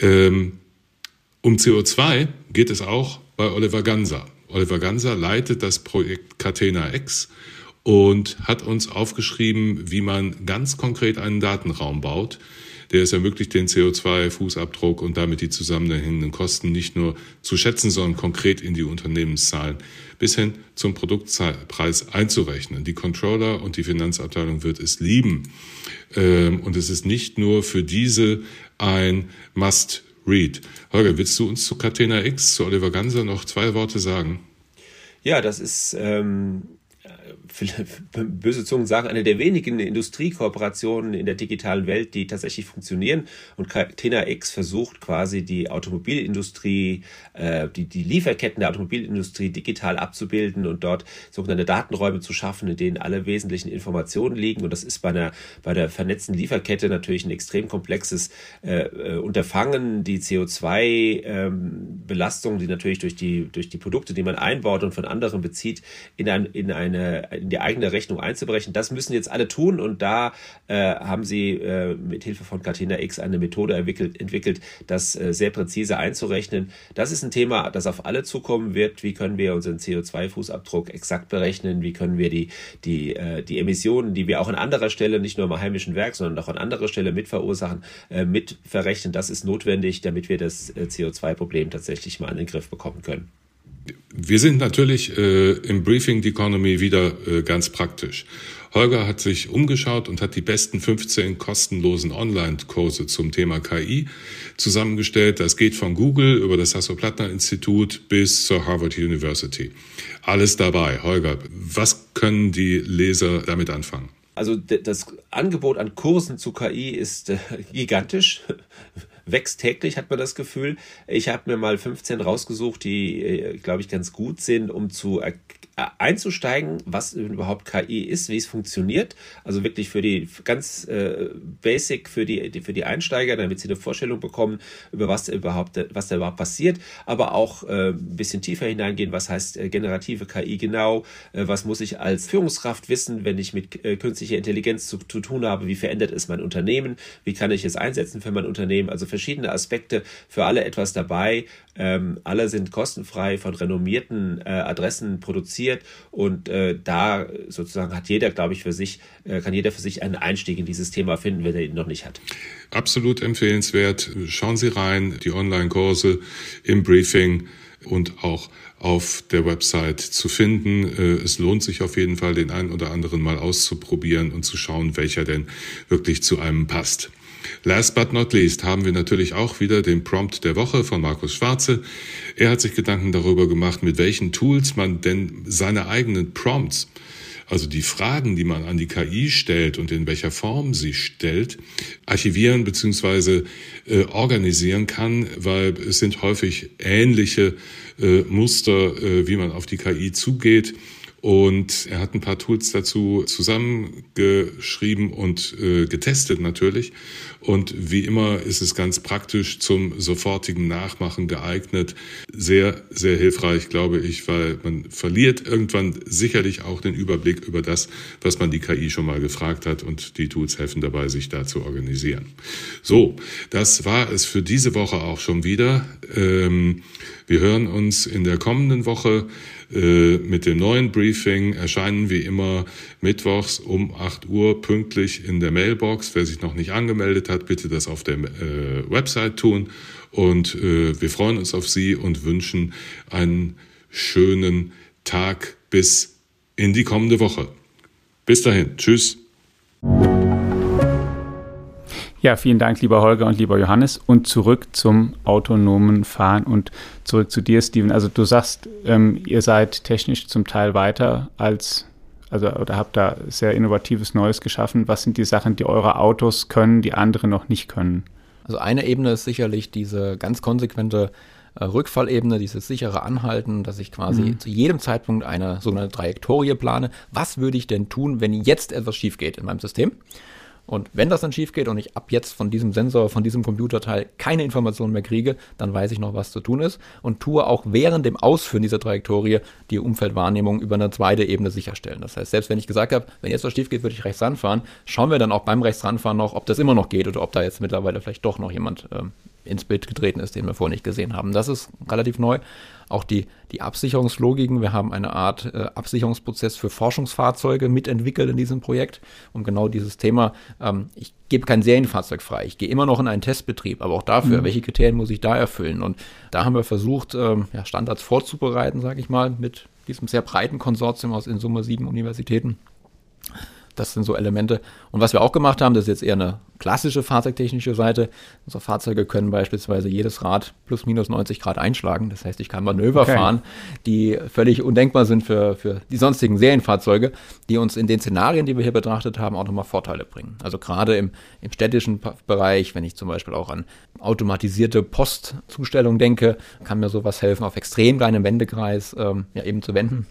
Ähm, um CO2 geht es auch bei Oliver Ganser. Oliver Ganser leitet das Projekt Catena X und hat uns aufgeschrieben, wie man ganz konkret einen Datenraum baut, der es ermöglicht, den CO2-Fußabdruck und damit die zusammenhängenden Kosten nicht nur zu schätzen, sondern konkret in die Unternehmenszahlen bis hin zum Produktpreis einzurechnen. Die Controller und die Finanzabteilung wird es lieben. Ähm, und es ist nicht nur für diese ein Must-Read. Holger, willst du uns zu Catena X, zu Oliver Ganser noch zwei Worte sagen? Ja, das ist ähm, [LAUGHS] böse Zungen sagen, eine der wenigen Industriekooperationen in der digitalen Welt, die tatsächlich funktionieren. Und Catena X versucht quasi die Automobilindustrie, äh, die, die Lieferketten der Automobilindustrie digital abzubilden und dort sogenannte Datenräume zu schaffen, in denen alle wesentlichen Informationen liegen. Und das ist bei einer, bei der vernetzten Lieferkette natürlich ein extrem komplexes äh, äh Unterfangen. Die CO2-Belastung, ähm, die natürlich durch die, durch die Produkte, die man einbaut und von anderen bezieht, in, ein, in, eine, in die eigene Rechnung einzubrechen. Das müssen jetzt alle tun und da äh, haben sie äh, mit Hilfe von Catena X eine Methode entwickelt, entwickelt das äh, sehr präzise einzurechnen. Das ist ein Thema, das auf alle zukommen wird. Wie können wir unseren CO2-Fußabdruck exakt berechnen? Wie können wir die, die, äh, die Emissionen, die wir auch an anderer Stelle, nicht nur im heimischen Werk, sondern auch an anderer Stelle mit verursachen, äh, mit verrechnen? Das ist notwendig, damit wir das äh, CO2-Problem tatsächlich mal in den Griff bekommen können. Wir sind natürlich äh, im Briefing the Economy wieder äh, ganz praktisch. Holger hat sich umgeschaut und hat die besten 15 kostenlosen Online-Kurse zum Thema KI zusammengestellt. Das geht von Google über das Hasso-Plattner-Institut bis zur Harvard University. Alles dabei. Holger, was können die Leser damit anfangen? Also das Angebot an Kursen zu KI ist äh, gigantisch [LAUGHS] wächst täglich, hat man das Gefühl. Ich habe mir mal 15 rausgesucht, die, äh, glaube ich, ganz gut sind, um zu einzusteigen, was überhaupt KI ist, wie es funktioniert. Also wirklich für die ganz äh, basic für die, für die Einsteiger, damit sie eine Vorstellung bekommen, über was überhaupt, was da überhaupt passiert. Aber auch äh, ein bisschen tiefer hineingehen, was heißt äh, generative KI genau, äh, was muss ich als Führungskraft wissen, wenn ich mit äh, künstlicher Intelligenz zu, zu tun habe, wie verändert es mein Unternehmen, wie kann ich es einsetzen für mein Unternehmen. Also verschiedene Aspekte für alle etwas dabei. Ähm, alle sind kostenfrei von renommierten äh, Adressen produziert und äh, da sozusagen hat jeder, glaube ich, für sich, äh, kann jeder für sich einen Einstieg in dieses Thema finden, wenn er ihn noch nicht hat. Absolut empfehlenswert. Schauen Sie rein, die Online-Kurse im Briefing und auch auf der Website zu finden. Äh, es lohnt sich auf jeden Fall, den einen oder anderen mal auszuprobieren und zu schauen, welcher denn wirklich zu einem passt. Last but not least haben wir natürlich auch wieder den Prompt der Woche von Markus Schwarze. Er hat sich Gedanken darüber gemacht, mit welchen Tools man denn seine eigenen Prompts also die Fragen, die man an die KI stellt und in welcher Form sie stellt, archivieren bzw. Äh, organisieren kann, weil es sind häufig ähnliche äh, Muster, äh, wie man auf die KI zugeht. Und er hat ein paar Tools dazu zusammengeschrieben und äh, getestet natürlich. Und wie immer ist es ganz praktisch zum sofortigen Nachmachen geeignet. Sehr, sehr hilfreich, glaube ich, weil man verliert irgendwann sicherlich auch den Überblick über das, was man die KI schon mal gefragt hat. Und die Tools helfen dabei, sich da zu organisieren. So, das war es für diese Woche auch schon wieder. Ähm, wir hören uns in der kommenden Woche mit dem neuen Briefing. Erscheinen wie immer mittwochs um 8 Uhr pünktlich in der Mailbox. Wer sich noch nicht angemeldet hat, bitte das auf der äh, Website tun. Und äh, wir freuen uns auf Sie und wünschen einen schönen Tag bis in die kommende Woche. Bis dahin. Tschüss. Ja, vielen Dank, lieber Holger und lieber Johannes. Und zurück zum autonomen Fahren und zurück zu dir, Steven. Also du sagst, ähm, ihr seid technisch zum Teil weiter als, also oder habt da sehr innovatives Neues geschaffen. Was sind die Sachen, die eure Autos können, die andere noch nicht können? Also eine Ebene ist sicherlich diese ganz konsequente äh, Rückfallebene, dieses sichere Anhalten, dass ich quasi mhm. zu jedem Zeitpunkt eine sogenannte Trajektorie plane. Was würde ich denn tun, wenn jetzt etwas schief geht in meinem System? Und wenn das dann schief geht und ich ab jetzt von diesem Sensor, von diesem Computerteil keine Informationen mehr kriege, dann weiß ich noch, was zu tun ist und tue auch während dem Ausführen dieser Trajektorie die Umfeldwahrnehmung über eine zweite Ebene sicherstellen. Das heißt, selbst wenn ich gesagt habe, wenn jetzt was schief geht, würde ich rechts ranfahren, schauen wir dann auch beim rechts ranfahren noch, ob das immer noch geht oder ob da jetzt mittlerweile vielleicht doch noch jemand ähm, ins Bild getreten ist, den wir vorher nicht gesehen haben. Das ist relativ neu. Auch die, die Absicherungslogiken. Wir haben eine Art äh, Absicherungsprozess für Forschungsfahrzeuge mitentwickelt in diesem Projekt, um genau dieses Thema, ähm, ich gebe kein Serienfahrzeug frei, ich gehe immer noch in einen Testbetrieb, aber auch dafür, mhm. welche Kriterien muss ich da erfüllen? Und da haben wir versucht, ähm, ja, Standards vorzubereiten, sage ich mal, mit diesem sehr breiten Konsortium aus in Summe sieben Universitäten das sind so Elemente. Und was wir auch gemacht haben, das ist jetzt eher eine klassische fahrzeugtechnische Seite. Unsere Fahrzeuge können beispielsweise jedes Rad plus minus 90 Grad einschlagen. Das heißt, ich kann Manöver okay. fahren, die völlig undenkbar sind für, für die sonstigen Serienfahrzeuge, die uns in den Szenarien, die wir hier betrachtet haben, auch nochmal Vorteile bringen. Also gerade im, im städtischen Bereich, wenn ich zum Beispiel auch an automatisierte Postzustellung denke, kann mir sowas helfen, auf extrem kleinem Wendekreis ähm, ja, eben zu wenden.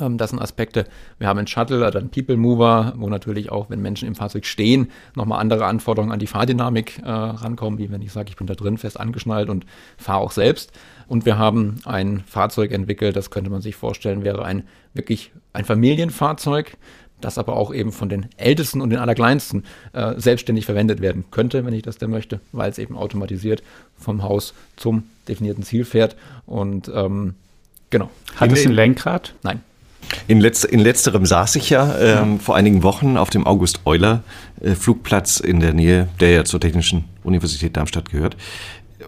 Ähm, das sind Aspekte. Wir haben einen Shuttle oder einen People Mover, wo natürlich auch, wenn Menschen im Fahrzeug stehen, nochmal andere Anforderungen an die Fahrdynamik äh, rankommen, wie wenn ich sage, ich bin da drin fest angeschnallt und fahre auch selbst. Und wir haben ein Fahrzeug entwickelt, das könnte man sich vorstellen, wäre ein wirklich ein Familienfahrzeug, das aber auch eben von den Ältesten und den Allerkleinsten äh, selbstständig verwendet werden könnte, wenn ich das denn möchte, weil es eben automatisiert vom Haus zum definierten Ziel fährt. Und ähm, genau. Hat es ein Lenkrad? Nein. In, letz in letzterem saß ich ja, ähm, ja. vor einigen Wochen auf dem August Euler äh, Flugplatz in der Nähe, der ja zur Technischen Universität Darmstadt gehört.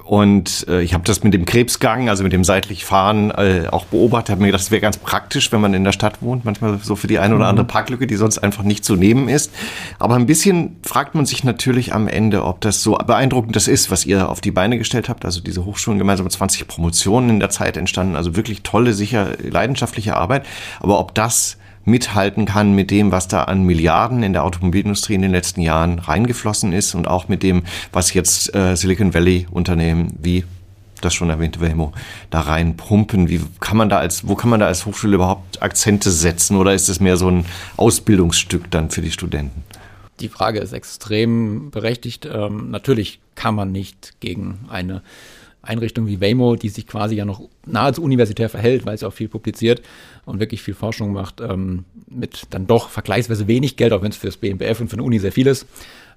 Und äh, ich habe das mit dem Krebsgang, also mit dem seitlich Fahren, äh, auch beobachtet. Habe mir gedacht, das wäre ganz praktisch, wenn man in der Stadt wohnt. Manchmal so für die eine oder mhm. andere Parklücke, die sonst einfach nicht zu nehmen ist. Aber ein bisschen fragt man sich natürlich am Ende, ob das so beeindruckend das ist, was ihr auf die Beine gestellt habt. Also diese Hochschulen gemeinsam mit 20 Promotionen in der Zeit entstanden. Also wirklich tolle, sicher leidenschaftliche Arbeit. Aber ob das mithalten kann mit dem, was da an Milliarden in der Automobilindustrie in den letzten Jahren reingeflossen ist und auch mit dem, was jetzt äh, Silicon Valley Unternehmen wie das schon erwähnte Waymo da reinpumpen. Wie kann man da als, wo kann man da als Hochschule überhaupt Akzente setzen oder ist es mehr so ein Ausbildungsstück dann für die Studenten? Die Frage ist extrem berechtigt. Ähm, natürlich kann man nicht gegen eine Einrichtung wie Waymo, die sich quasi ja noch nahezu universitär verhält, weil sie auch viel publiziert und wirklich viel Forschung macht, ähm, mit dann doch vergleichsweise wenig Geld, auch wenn es für das BMBF und für eine Uni sehr viel ist.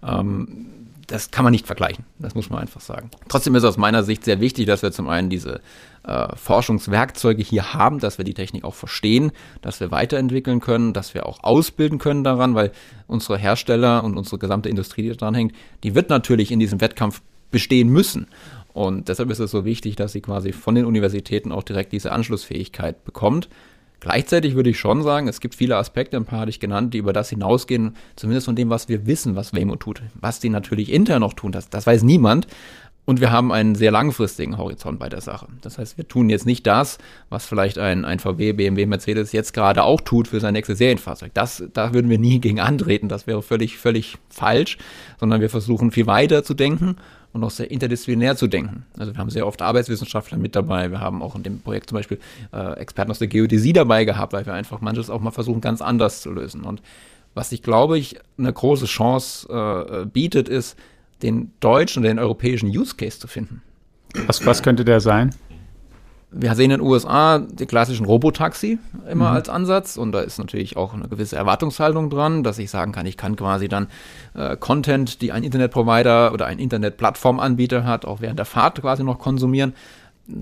Ähm, das kann man nicht vergleichen, das muss man einfach sagen. Trotzdem ist aus meiner Sicht sehr wichtig, dass wir zum einen diese äh, Forschungswerkzeuge hier haben, dass wir die Technik auch verstehen, dass wir weiterentwickeln können, dass wir auch ausbilden können daran, weil unsere Hersteller und unsere gesamte Industrie, die daran hängt, die wird natürlich in diesem Wettkampf bestehen müssen. Und deshalb ist es so wichtig, dass sie quasi von den Universitäten auch direkt diese Anschlussfähigkeit bekommt. Gleichzeitig würde ich schon sagen, es gibt viele Aspekte, ein paar hatte ich genannt, die über das hinausgehen, zumindest von dem, was wir wissen, was Waymo tut. Was die natürlich intern noch tun, das, das weiß niemand. Und wir haben einen sehr langfristigen Horizont bei der Sache. Das heißt, wir tun jetzt nicht das, was vielleicht ein, ein VW, BMW, Mercedes jetzt gerade auch tut für sein nächstes Serienfahrzeug. Das, da würden wir nie gegen antreten. Das wäre völlig, völlig falsch, sondern wir versuchen viel weiter zu denken und auch sehr interdisziplinär zu denken. Also wir haben sehr oft Arbeitswissenschaftler mit dabei. Wir haben auch in dem Projekt zum Beispiel äh, Experten aus der Geodäsie dabei gehabt, weil wir einfach manches auch mal versuchen, ganz anders zu lösen. Und was ich glaube ich eine große Chance äh, bietet, ist, den deutschen und den europäischen Use Case zu finden. Was, was könnte der sein? Wir sehen in den USA die klassischen Robotaxi immer mhm. als Ansatz und da ist natürlich auch eine gewisse Erwartungshaltung dran, dass ich sagen kann, ich kann quasi dann äh, Content, die ein Internetprovider oder ein Internetplattformanbieter hat, auch während der Fahrt quasi noch konsumieren.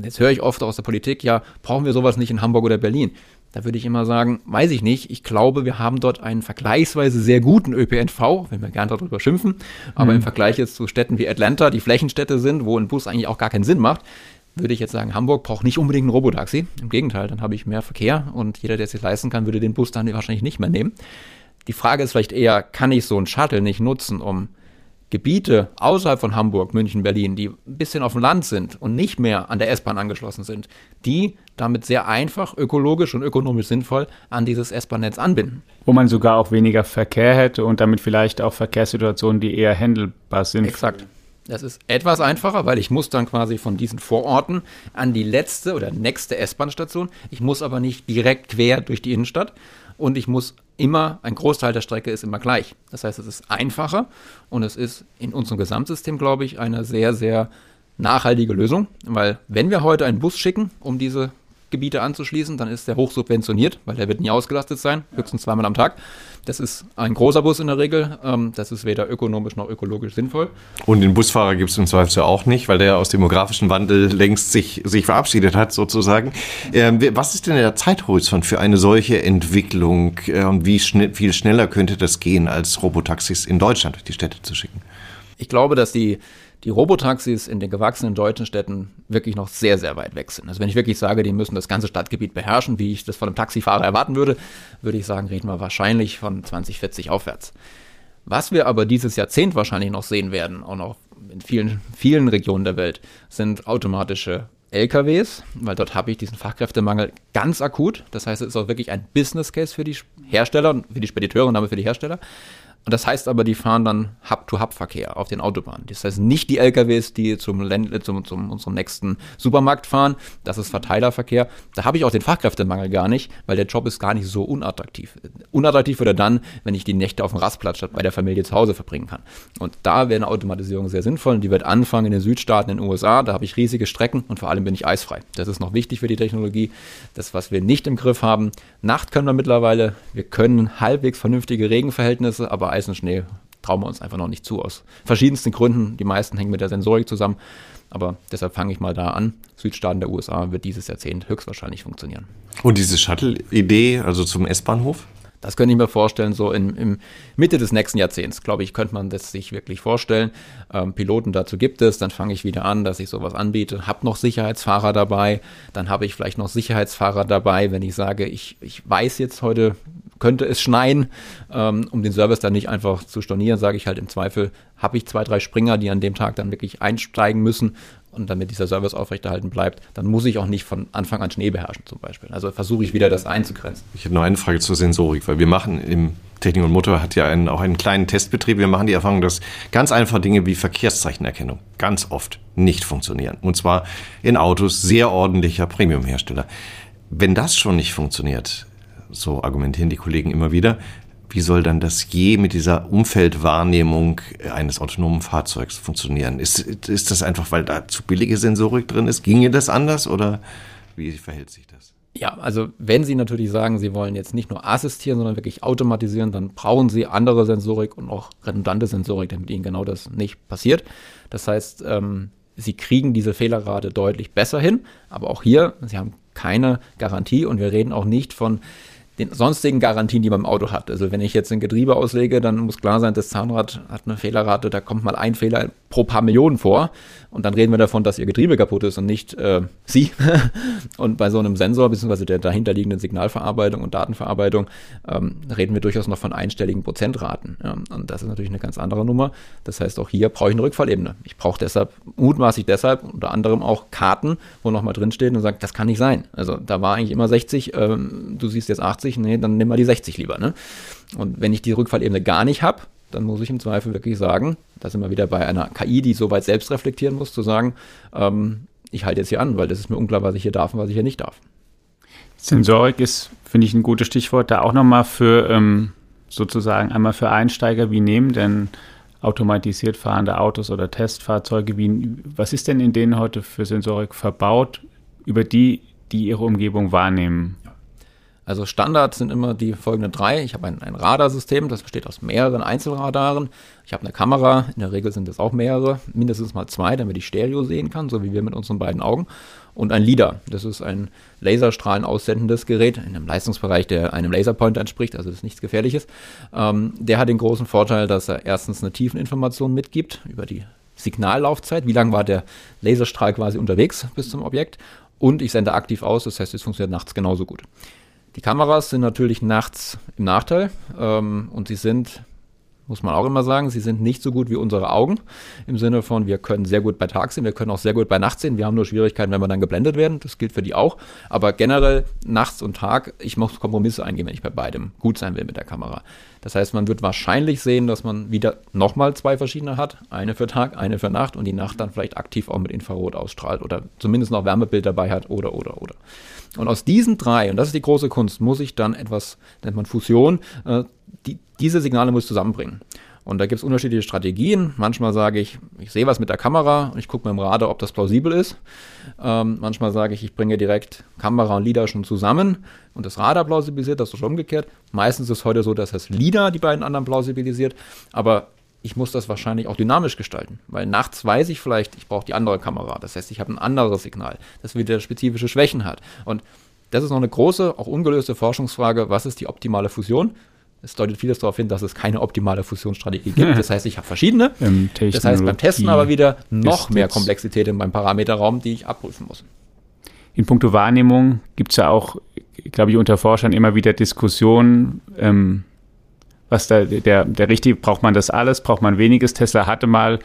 Jetzt höre ich oft aus der Politik, ja, brauchen wir sowas nicht in Hamburg oder Berlin? Da würde ich immer sagen, weiß ich nicht. Ich glaube, wir haben dort einen vergleichsweise sehr guten ÖPNV, wenn wir gerne darüber schimpfen. Aber mhm. im Vergleich jetzt zu Städten wie Atlanta, die Flächenstädte sind, wo ein Bus eigentlich auch gar keinen Sinn macht, würde ich jetzt sagen, Hamburg braucht nicht unbedingt ein Robotaxi. Im Gegenteil, dann habe ich mehr Verkehr und jeder, der es sich leisten kann, würde den Bus dann wahrscheinlich nicht mehr nehmen. Die Frage ist vielleicht eher, kann ich so einen Shuttle nicht nutzen, um Gebiete außerhalb von Hamburg, München, Berlin, die ein bisschen auf dem Land sind und nicht mehr an der S-Bahn angeschlossen sind, die damit sehr einfach, ökologisch und ökonomisch sinnvoll an dieses S-Bahn-Netz anbinden. Wo man sogar auch weniger Verkehr hätte und damit vielleicht auch Verkehrssituationen, die eher handelbar sind. Exakt. Das ist etwas einfacher, weil ich muss dann quasi von diesen Vororten an die letzte oder nächste S-Bahn-Station. Ich muss aber nicht direkt quer durch die Innenstadt und ich muss immer, ein Großteil der Strecke ist immer gleich. Das heißt, es ist einfacher und es ist in unserem Gesamtsystem, glaube ich, eine sehr, sehr nachhaltige Lösung, weil wenn wir heute einen Bus schicken, um diese Gebiete anzuschließen, dann ist der hochsubventioniert, weil der wird nie ausgelastet sein, höchstens zweimal am Tag. Das ist ein großer Bus in der Regel. Ähm, das ist weder ökonomisch noch ökologisch sinnvoll. Und den Busfahrer gibt es im Zweifel auch nicht, weil der aus demografischen Wandel längst sich, sich verabschiedet hat, sozusagen. Ähm, was ist denn der Zeithorizont für eine solche Entwicklung äh, und wie schnell, viel schneller könnte das gehen, als Robotaxis in Deutschland durch die Städte zu schicken? Ich glaube, dass die, die Robotaxis in den gewachsenen deutschen Städten wirklich noch sehr, sehr weit weg sind. Also wenn ich wirklich sage, die müssen das ganze Stadtgebiet beherrschen, wie ich das von einem Taxifahrer erwarten würde, würde ich sagen, reden wir wahrscheinlich von 2040 aufwärts. Was wir aber dieses Jahrzehnt wahrscheinlich noch sehen werden, auch noch in vielen, vielen Regionen der Welt, sind automatische LKWs, weil dort habe ich diesen Fachkräftemangel ganz akut. Das heißt, es ist auch wirklich ein Business Case für die Hersteller, für die Spediteure und damit für die Hersteller. Und das heißt aber, die fahren dann Hub-to-Hub-Verkehr auf den Autobahnen. Das heißt nicht die LKWs, die zum, Ländle, zum, zum unserem nächsten Supermarkt fahren. Das ist Verteilerverkehr. Da habe ich auch den Fachkräftemangel gar nicht, weil der Job ist gar nicht so unattraktiv. Unattraktiv wird er dann, wenn ich die Nächte auf dem Rastplatz statt bei der Familie zu Hause verbringen kann. Und da wäre eine Automatisierung sehr sinnvoll. Und die wird anfangen in den Südstaaten in den USA. Da habe ich riesige Strecken und vor allem bin ich eisfrei. Das ist noch wichtig für die Technologie. Das, was wir nicht im Griff haben. Nacht können wir mittlerweile. Wir können halbwegs vernünftige Regenverhältnisse, aber Eis und Schnee trauen wir uns einfach noch nicht zu aus verschiedensten Gründen. Die meisten hängen mit der Sensorik zusammen. Aber deshalb fange ich mal da an. Südstaaten der USA wird dieses Jahrzehnt höchstwahrscheinlich funktionieren. Und diese Shuttle-Idee, also zum S-Bahnhof? Das könnte ich mir vorstellen, so in, in Mitte des nächsten Jahrzehnts, glaube ich, könnte man das sich wirklich vorstellen. Ähm, Piloten dazu gibt es, dann fange ich wieder an, dass ich sowas anbiete, habe noch Sicherheitsfahrer dabei, dann habe ich vielleicht noch Sicherheitsfahrer dabei, wenn ich sage, ich, ich weiß jetzt heute, könnte es schneien, ähm, um den Service dann nicht einfach zu stornieren, sage ich halt im Zweifel, habe ich zwei, drei Springer, die an dem Tag dann wirklich einsteigen müssen und damit dieser Service aufrechterhalten bleibt, dann muss ich auch nicht von Anfang an Schnee beherrschen zum Beispiel. Also versuche ich wieder das einzugrenzen. Ich habe noch eine Frage zur Sensorik, weil wir machen im Technik und Motor hat ja einen, auch einen kleinen Testbetrieb. Wir machen die Erfahrung, dass ganz einfache Dinge wie Verkehrszeichenerkennung ganz oft nicht funktionieren. Und zwar in Autos sehr ordentlicher Premiumhersteller. Wenn das schon nicht funktioniert, so argumentieren die Kollegen immer wieder, wie soll dann das je mit dieser Umfeldwahrnehmung eines autonomen Fahrzeugs funktionieren? Ist, ist das einfach, weil da zu billige Sensorik drin ist? Ginge das anders oder wie verhält sich das? Ja, also wenn Sie natürlich sagen, Sie wollen jetzt nicht nur assistieren, sondern wirklich automatisieren, dann brauchen Sie andere Sensorik und auch redundante Sensorik, damit Ihnen genau das nicht passiert. Das heißt, ähm, Sie kriegen diese Fehlerrate deutlich besser hin, aber auch hier, Sie haben keine Garantie und wir reden auch nicht von den sonstigen Garantien, die man im Auto hat. Also wenn ich jetzt ein Getriebe auslege, dann muss klar sein, das Zahnrad hat eine Fehlerrate, da kommt mal ein Fehler pro paar Millionen vor. Und dann reden wir davon, dass ihr Getriebe kaputt ist und nicht äh, [LAUGHS] Sie. und bei so einem Sensor bzw. der dahinterliegenden Signalverarbeitung und Datenverarbeitung ähm, reden wir durchaus noch von einstelligen Prozentraten. Ja, und das ist natürlich eine ganz andere Nummer. Das heißt, auch hier brauche ich eine Rückfallebene. Ich brauche deshalb, mutmaßlich deshalb, unter anderem auch Karten, wo nochmal drinsteht und sagt, das kann nicht sein. Also da war eigentlich immer 60, ähm, du siehst jetzt 80, nee, dann nimm mal die 60 lieber. Ne? Und wenn ich die Rückfallebene gar nicht habe, dann muss ich im Zweifel wirklich sagen, da sind wir wieder bei einer KI, die so weit selbst reflektieren muss, zu sagen, ähm, ich halte jetzt hier an, weil das ist mir unklar, was ich hier darf und was ich hier nicht darf. Sensorik ist, finde ich, ein gutes Stichwort. Da auch nochmal für ähm, sozusagen einmal für Einsteiger, wie nehmen denn automatisiert fahrende Autos oder Testfahrzeuge, wie, was ist denn in denen heute für Sensorik verbaut, über die, die ihre Umgebung wahrnehmen? Also Standard sind immer die folgenden drei. Ich habe ein, ein Radarsystem, das besteht aus mehreren Einzelradaren. Ich habe eine Kamera, in der Regel sind es auch mehrere, mindestens mal zwei, damit ich Stereo sehen kann, so wie wir mit unseren beiden Augen. Und ein LIDAR, das ist ein Laserstrahlen aussendendes Gerät in einem Leistungsbereich, der einem Laserpointer entspricht, also das ist nichts Gefährliches. Ähm, der hat den großen Vorteil, dass er erstens eine Tiefeninformation mitgibt über die Signallaufzeit, wie lange war der Laserstrahl quasi unterwegs bis zum Objekt. Und ich sende aktiv aus, das heißt, es funktioniert nachts genauso gut. Die Kameras sind natürlich nachts im Nachteil ähm, und sie sind, muss man auch immer sagen, sie sind nicht so gut wie unsere Augen. Im Sinne von, wir können sehr gut bei Tag sehen, wir können auch sehr gut bei Nacht sehen. Wir haben nur Schwierigkeiten, wenn wir dann geblendet werden. Das gilt für die auch. Aber generell nachts und Tag, ich muss Kompromisse eingehen, wenn ich bei beidem gut sein will mit der Kamera. Das heißt, man wird wahrscheinlich sehen, dass man wieder nochmal zwei verschiedene hat. Eine für Tag, eine für Nacht und die Nacht dann vielleicht aktiv auch mit Infrarot ausstrahlt oder zumindest noch Wärmebild dabei hat oder, oder, oder. Und aus diesen drei, und das ist die große Kunst, muss ich dann etwas, nennt man Fusion, äh, die, diese Signale muss ich zusammenbringen. Und da gibt es unterschiedliche Strategien. Manchmal sage ich, ich sehe was mit der Kamera und ich gucke mir im Radar, ob das plausibel ist. Ähm, manchmal sage ich, ich bringe direkt Kamera und LIDAR schon zusammen und das Radar plausibilisiert, das ist schon umgekehrt. Meistens ist es heute so, dass das LIDAR die beiden anderen plausibilisiert. Aber ich muss das wahrscheinlich auch dynamisch gestalten, weil nachts weiß ich vielleicht, ich brauche die andere Kamera. Das heißt, ich habe ein anderes Signal, das wieder spezifische Schwächen hat. Und das ist noch eine große, auch ungelöste Forschungsfrage, was ist die optimale Fusion? Es deutet vieles darauf hin, dass es keine optimale Fusionsstrategie gibt. Das heißt, ich habe verschiedene. Ähm, das heißt, beim Testen aber wieder noch mehr Komplexität in meinem Parameterraum, die ich abprüfen muss. In puncto Wahrnehmung gibt es ja auch, glaube ich, unter Forschern immer wieder Diskussionen, ähm, was da, der, der richtige, braucht man das alles, braucht man weniges? Tesla hatte mal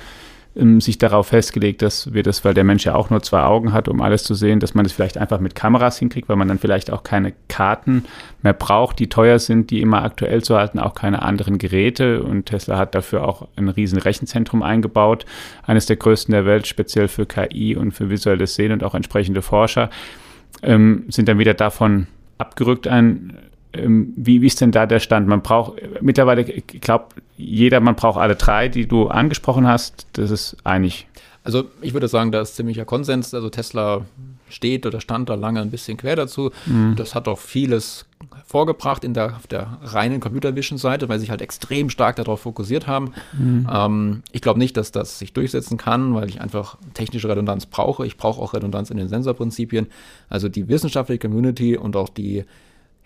sich darauf festgelegt, dass wir das, weil der Mensch ja auch nur zwei Augen hat, um alles zu sehen, dass man das vielleicht einfach mit Kameras hinkriegt, weil man dann vielleicht auch keine Karten mehr braucht, die teuer sind, die immer aktuell zu halten, auch keine anderen Geräte. Und Tesla hat dafür auch ein riesen Rechenzentrum eingebaut, eines der größten der Welt, speziell für KI und für visuelles Sehen und auch entsprechende Forscher, ähm, sind dann wieder davon abgerückt. Ein ähm, wie, wie ist denn da der Stand? Man braucht mittlerweile, ich glaube, jeder, man braucht alle drei, die du angesprochen hast. Das ist einig. Also ich würde sagen, da ist ziemlicher Konsens. Also Tesla steht oder stand da lange ein bisschen quer dazu. Mhm. Das hat auch vieles vorgebracht in der, auf der reinen Computer Vision Seite, weil sie sich halt extrem stark darauf fokussiert haben. Mhm. Ähm, ich glaube nicht, dass das sich durchsetzen kann, weil ich einfach technische Redundanz brauche. Ich brauche auch Redundanz in den Sensorprinzipien. Also die wissenschaftliche Community und auch die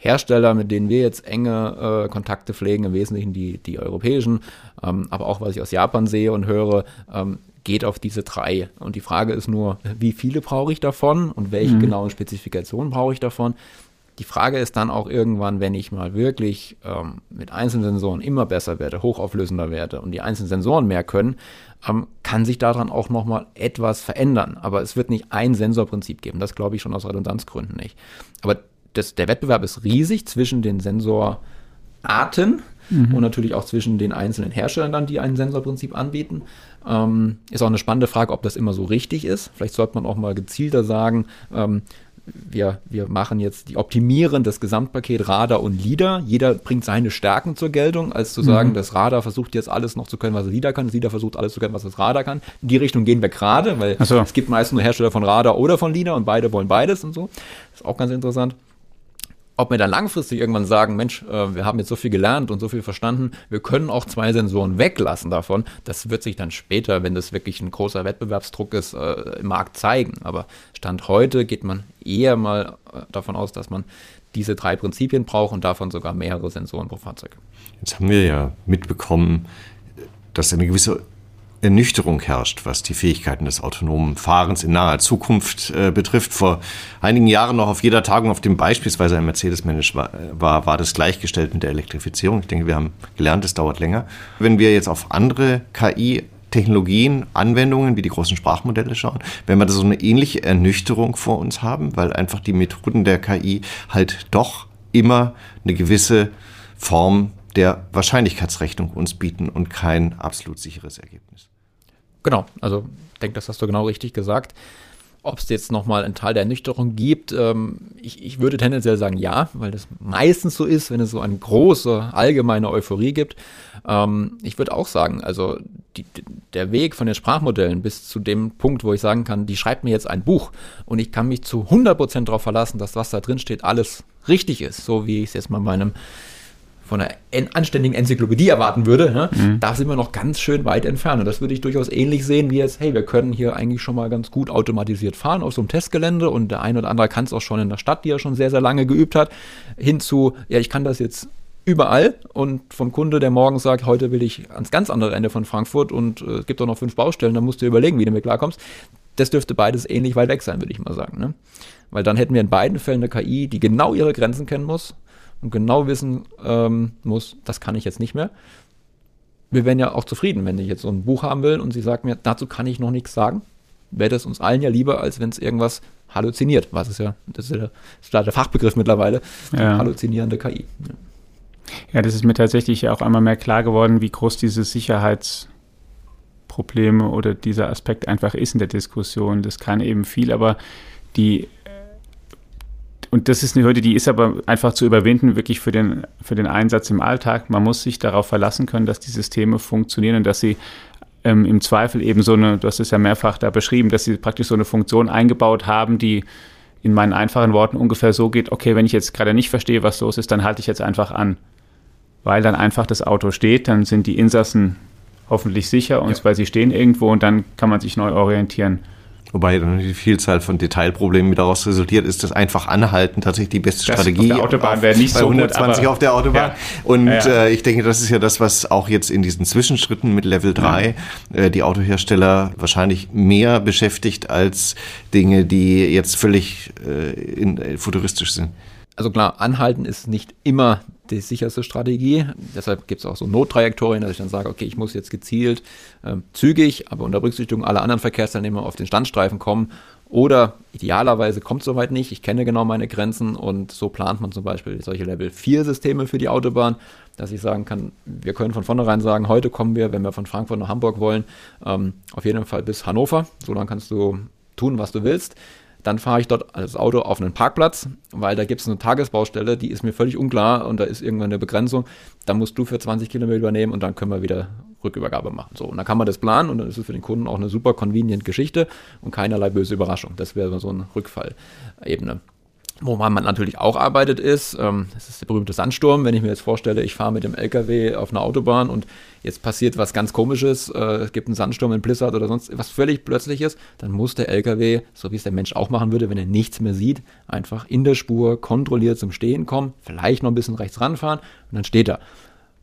Hersteller, mit denen wir jetzt enge äh, Kontakte pflegen, im Wesentlichen die, die europäischen, ähm, aber auch was ich aus Japan sehe und höre, ähm, geht auf diese drei. Und die Frage ist nur, wie viele brauche ich davon und welche mhm. genauen Spezifikationen brauche ich davon? Die Frage ist dann auch irgendwann, wenn ich mal wirklich ähm, mit einzelnen Sensoren immer besser werde, hochauflösender werde und die einzelnen Sensoren mehr können, ähm, kann sich daran auch nochmal etwas verändern. Aber es wird nicht ein Sensorprinzip geben. Das glaube ich schon aus Redundanzgründen nicht. Aber das, der Wettbewerb ist riesig zwischen den Sensorarten mhm. und natürlich auch zwischen den einzelnen Herstellern dann, die ein Sensorprinzip anbieten. Ähm, ist auch eine spannende Frage, ob das immer so richtig ist. Vielleicht sollte man auch mal gezielter sagen, ähm, wir, wir machen jetzt die optimieren das Gesamtpaket Radar und LIDAR. Jeder bringt seine Stärken zur Geltung, als zu sagen, mhm. das Radar versucht jetzt alles noch zu können, was das LIDAR kann. Das LIDAR versucht alles zu können, was das Radar kann. In die Richtung gehen wir gerade, weil so. es gibt meistens nur Hersteller von Radar oder von LIDAR und beide wollen beides und so. Das ist auch ganz interessant ob wir dann langfristig irgendwann sagen, Mensch, äh, wir haben jetzt so viel gelernt und so viel verstanden, wir können auch zwei Sensoren weglassen davon, das wird sich dann später, wenn das wirklich ein großer Wettbewerbsdruck ist, äh, im Markt zeigen. Aber Stand heute geht man eher mal äh, davon aus, dass man diese drei Prinzipien braucht und davon sogar mehrere Sensoren pro Fahrzeug. Jetzt haben wir ja mitbekommen, dass eine gewisse Ernüchterung herrscht, was die Fähigkeiten des autonomen Fahrens in naher Zukunft äh, betrifft. Vor einigen Jahren noch auf jeder Tagung, auf dem beispielsweise ein Mercedes-Mensch war, war, war das gleichgestellt mit der Elektrifizierung. Ich denke, wir haben gelernt, es dauert länger. Wenn wir jetzt auf andere KI Technologien, Anwendungen wie die großen Sprachmodelle schauen, wenn wir da so eine ähnliche Ernüchterung vor uns haben, weil einfach die Methoden der KI halt doch immer eine gewisse Form der Wahrscheinlichkeitsrechnung uns bieten und kein absolut sicheres Ergebnis. Genau, also ich denke, das hast du genau richtig gesagt. Ob es jetzt nochmal einen Teil der Ernüchterung gibt, ähm, ich, ich, würde tendenziell sagen ja, weil das meistens so ist, wenn es so eine große allgemeine Euphorie gibt. Ähm, ich würde auch sagen, also die, der Weg von den Sprachmodellen bis zu dem Punkt, wo ich sagen kann, die schreibt mir jetzt ein Buch und ich kann mich zu 100% darauf verlassen, dass was da drin steht, alles richtig ist, so wie ich es jetzt mal meinem von einer anständigen Enzyklopädie erwarten würde, ne? mhm. da sind wir noch ganz schön weit entfernt. Und das würde ich durchaus ähnlich sehen wie jetzt, hey, wir können hier eigentlich schon mal ganz gut automatisiert fahren auf so einem Testgelände und der eine oder andere kann es auch schon in der Stadt, die er schon sehr, sehr lange geübt hat, hinzu, ja, ich kann das jetzt überall und vom Kunde, der morgens sagt, heute will ich ans ganz andere Ende von Frankfurt und äh, es gibt doch noch fünf Baustellen, dann musst du überlegen, wie du mit klarkommst. Das dürfte beides ähnlich weit weg sein, würde ich mal sagen. Ne? Weil dann hätten wir in beiden Fällen eine KI, die genau ihre Grenzen kennen muss, und genau wissen ähm, muss, das kann ich jetzt nicht mehr. Wir wären ja auch zufrieden, wenn ich jetzt so ein Buch haben will und sie sagt mir, dazu kann ich noch nichts sagen. Wäre das uns allen ja lieber, als wenn es irgendwas halluziniert, was ist ja, das ist ja der, ist der Fachbegriff mittlerweile, ja. halluzinierende KI. Ja. ja, das ist mir tatsächlich auch einmal mehr klar geworden, wie groß dieses Sicherheitsprobleme oder dieser Aspekt einfach ist in der Diskussion. Das kann eben viel, aber die und das ist eine Hürde, die ist aber einfach zu überwinden, wirklich für den, für den Einsatz im Alltag. Man muss sich darauf verlassen können, dass die Systeme funktionieren und dass sie ähm, im Zweifel eben so eine, du hast es ja mehrfach da beschrieben, dass sie praktisch so eine Funktion eingebaut haben, die in meinen einfachen Worten ungefähr so geht, okay, wenn ich jetzt gerade nicht verstehe, was los ist, dann halte ich jetzt einfach an. Weil dann einfach das Auto steht, dann sind die Insassen hoffentlich sicher und ja. weil sie stehen irgendwo und dann kann man sich neu orientieren. Wobei dann die Vielzahl von Detailproblemen daraus resultiert, ist das einfach anhalten tatsächlich die beste das Strategie. Auf der Autobahn wäre nicht bei so 120 gut, auf der Autobahn. Ja. Und ja, ja. Äh, ich denke, das ist ja das, was auch jetzt in diesen Zwischenschritten mit Level 3 äh, die Autohersteller wahrscheinlich mehr beschäftigt als Dinge, die jetzt völlig äh, in, äh, futuristisch sind. Also klar, anhalten ist nicht immer die sicherste Strategie. Deshalb gibt es auch so Nottrajektorien, dass ich dann sage, okay, ich muss jetzt gezielt äh, zügig, aber unter Berücksichtigung aller anderen Verkehrsteilnehmer auf den Standstreifen kommen. Oder idealerweise kommt es soweit nicht. Ich kenne genau meine Grenzen und so plant man zum Beispiel solche Level 4 Systeme für die Autobahn, dass ich sagen kann, wir können von vornherein sagen, heute kommen wir, wenn wir von Frankfurt nach Hamburg wollen, ähm, auf jeden Fall bis Hannover. So lange kannst du tun, was du willst. Dann fahre ich dort als Auto auf einen Parkplatz, weil da gibt es eine Tagesbaustelle, die ist mir völlig unklar und da ist irgendwann eine Begrenzung. Da musst du für 20 Kilometer übernehmen und dann können wir wieder Rückübergabe machen. So, und dann kann man das planen und dann ist es für den Kunden auch eine super convenient Geschichte und keinerlei böse Überraschung. Das wäre so eine Rückfallebene. Woran man natürlich auch arbeitet ist, ähm, das ist der berühmte Sandsturm. Wenn ich mir jetzt vorstelle, ich fahre mit dem LKW auf einer Autobahn und jetzt passiert was ganz komisches, äh, es gibt einen Sandsturm, einen Blizzard oder sonst was völlig plötzliches, dann muss der LKW, so wie es der Mensch auch machen würde, wenn er nichts mehr sieht, einfach in der Spur kontrolliert zum Stehen kommen, vielleicht noch ein bisschen rechts ranfahren und dann steht er.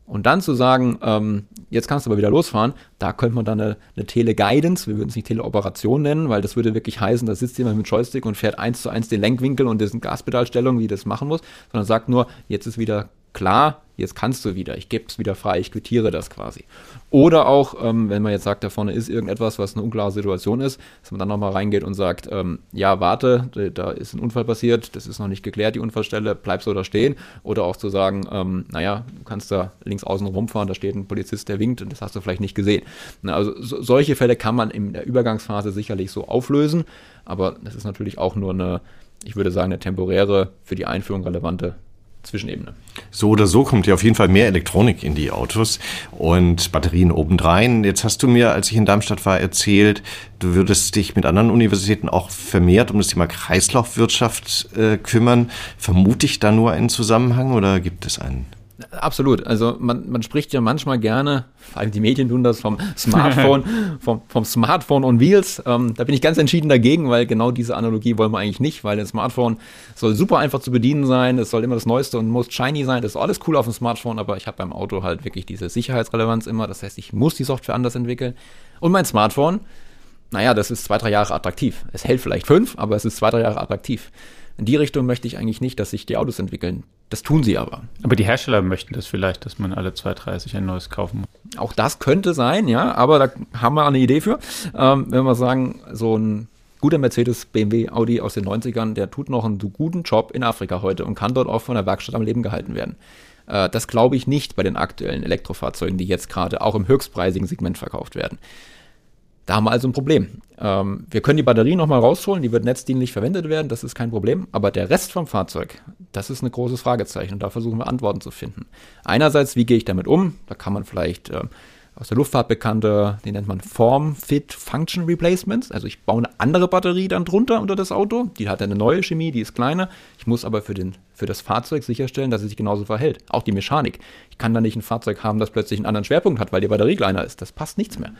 Und dann zu sagen, ähm, jetzt kannst du aber wieder losfahren, da könnte man dann eine, eine Tele-Guidance, wir würden es nicht Teleoperation nennen, weil das würde wirklich heißen, da sitzt jemand mit Joystick und fährt eins zu eins den Lenkwinkel und dessen Gaspedalstellung, wie das machen muss, sondern sagt nur, jetzt ist wieder klar, jetzt kannst du wieder, ich gebe es wieder frei, ich quittiere das quasi. Oder auch, ähm, wenn man jetzt sagt, da vorne ist irgendetwas, was eine unklare Situation ist, dass man dann nochmal reingeht und sagt, ähm, ja, warte, da ist ein Unfall passiert, das ist noch nicht geklärt, die Unfallstelle, bleib so da stehen. Oder auch zu sagen, ähm, naja, du kannst da links außen rumfahren, da steht ein Polizist, der winkt und das hast du vielleicht nicht gesehen. Na, also so, solche Fälle kann man in der Übergangsphase sicherlich so auflösen, aber das ist natürlich auch nur eine, ich würde sagen, eine temporäre, für die Einführung relevante Zwischenebene. So oder so kommt ja auf jeden Fall mehr Elektronik in die Autos und Batterien obendrein. Jetzt hast du mir, als ich in Darmstadt war, erzählt, du würdest dich mit anderen Universitäten auch vermehrt um das Thema Kreislaufwirtschaft äh, kümmern. Vermute ich da nur einen Zusammenhang oder gibt es einen? Absolut. Also man, man spricht ja manchmal gerne, vor allem die Medien tun das vom [LAUGHS] Smartphone, vom, vom Smartphone on Wheels. Ähm, da bin ich ganz entschieden dagegen, weil genau diese Analogie wollen wir eigentlich nicht, weil ein Smartphone soll super einfach zu bedienen sein, es soll immer das Neueste und most shiny sein. Das ist alles cool auf dem Smartphone, aber ich habe beim Auto halt wirklich diese Sicherheitsrelevanz immer. Das heißt, ich muss die Software anders entwickeln. Und mein Smartphone, naja, das ist zwei, drei Jahre attraktiv. Es hält vielleicht fünf, aber es ist zwei, drei Jahre attraktiv. In die Richtung möchte ich eigentlich nicht, dass sich die Autos entwickeln. Das tun sie aber. Aber die Hersteller möchten das vielleicht, dass man alle 230 ein neues kaufen muss. Auch das könnte sein, ja, aber da haben wir eine Idee für. Ähm, wenn wir sagen, so ein guter Mercedes, BMW, Audi aus den 90ern, der tut noch einen guten Job in Afrika heute und kann dort auch von der Werkstatt am Leben gehalten werden. Äh, das glaube ich nicht bei den aktuellen Elektrofahrzeugen, die jetzt gerade auch im höchstpreisigen Segment verkauft werden. Da haben wir also ein Problem. Ähm, wir können die Batterie nochmal rausholen, die wird netzdienlich verwendet werden, das ist kein Problem. Aber der Rest vom Fahrzeug, das ist ein großes Fragezeichen und da versuchen wir Antworten zu finden. Einerseits, wie gehe ich damit um? Da kann man vielleicht äh, aus der Luftfahrt bekannte, die nennt man Form Fit Function Replacements. Also ich baue eine andere Batterie dann drunter unter das Auto. Die hat eine neue Chemie, die ist kleiner. Ich muss aber für, den, für das Fahrzeug sicherstellen, dass es sich genauso verhält. Auch die Mechanik. Ich kann da nicht ein Fahrzeug haben, das plötzlich einen anderen Schwerpunkt hat, weil die Batterie kleiner ist. Das passt nichts mehr.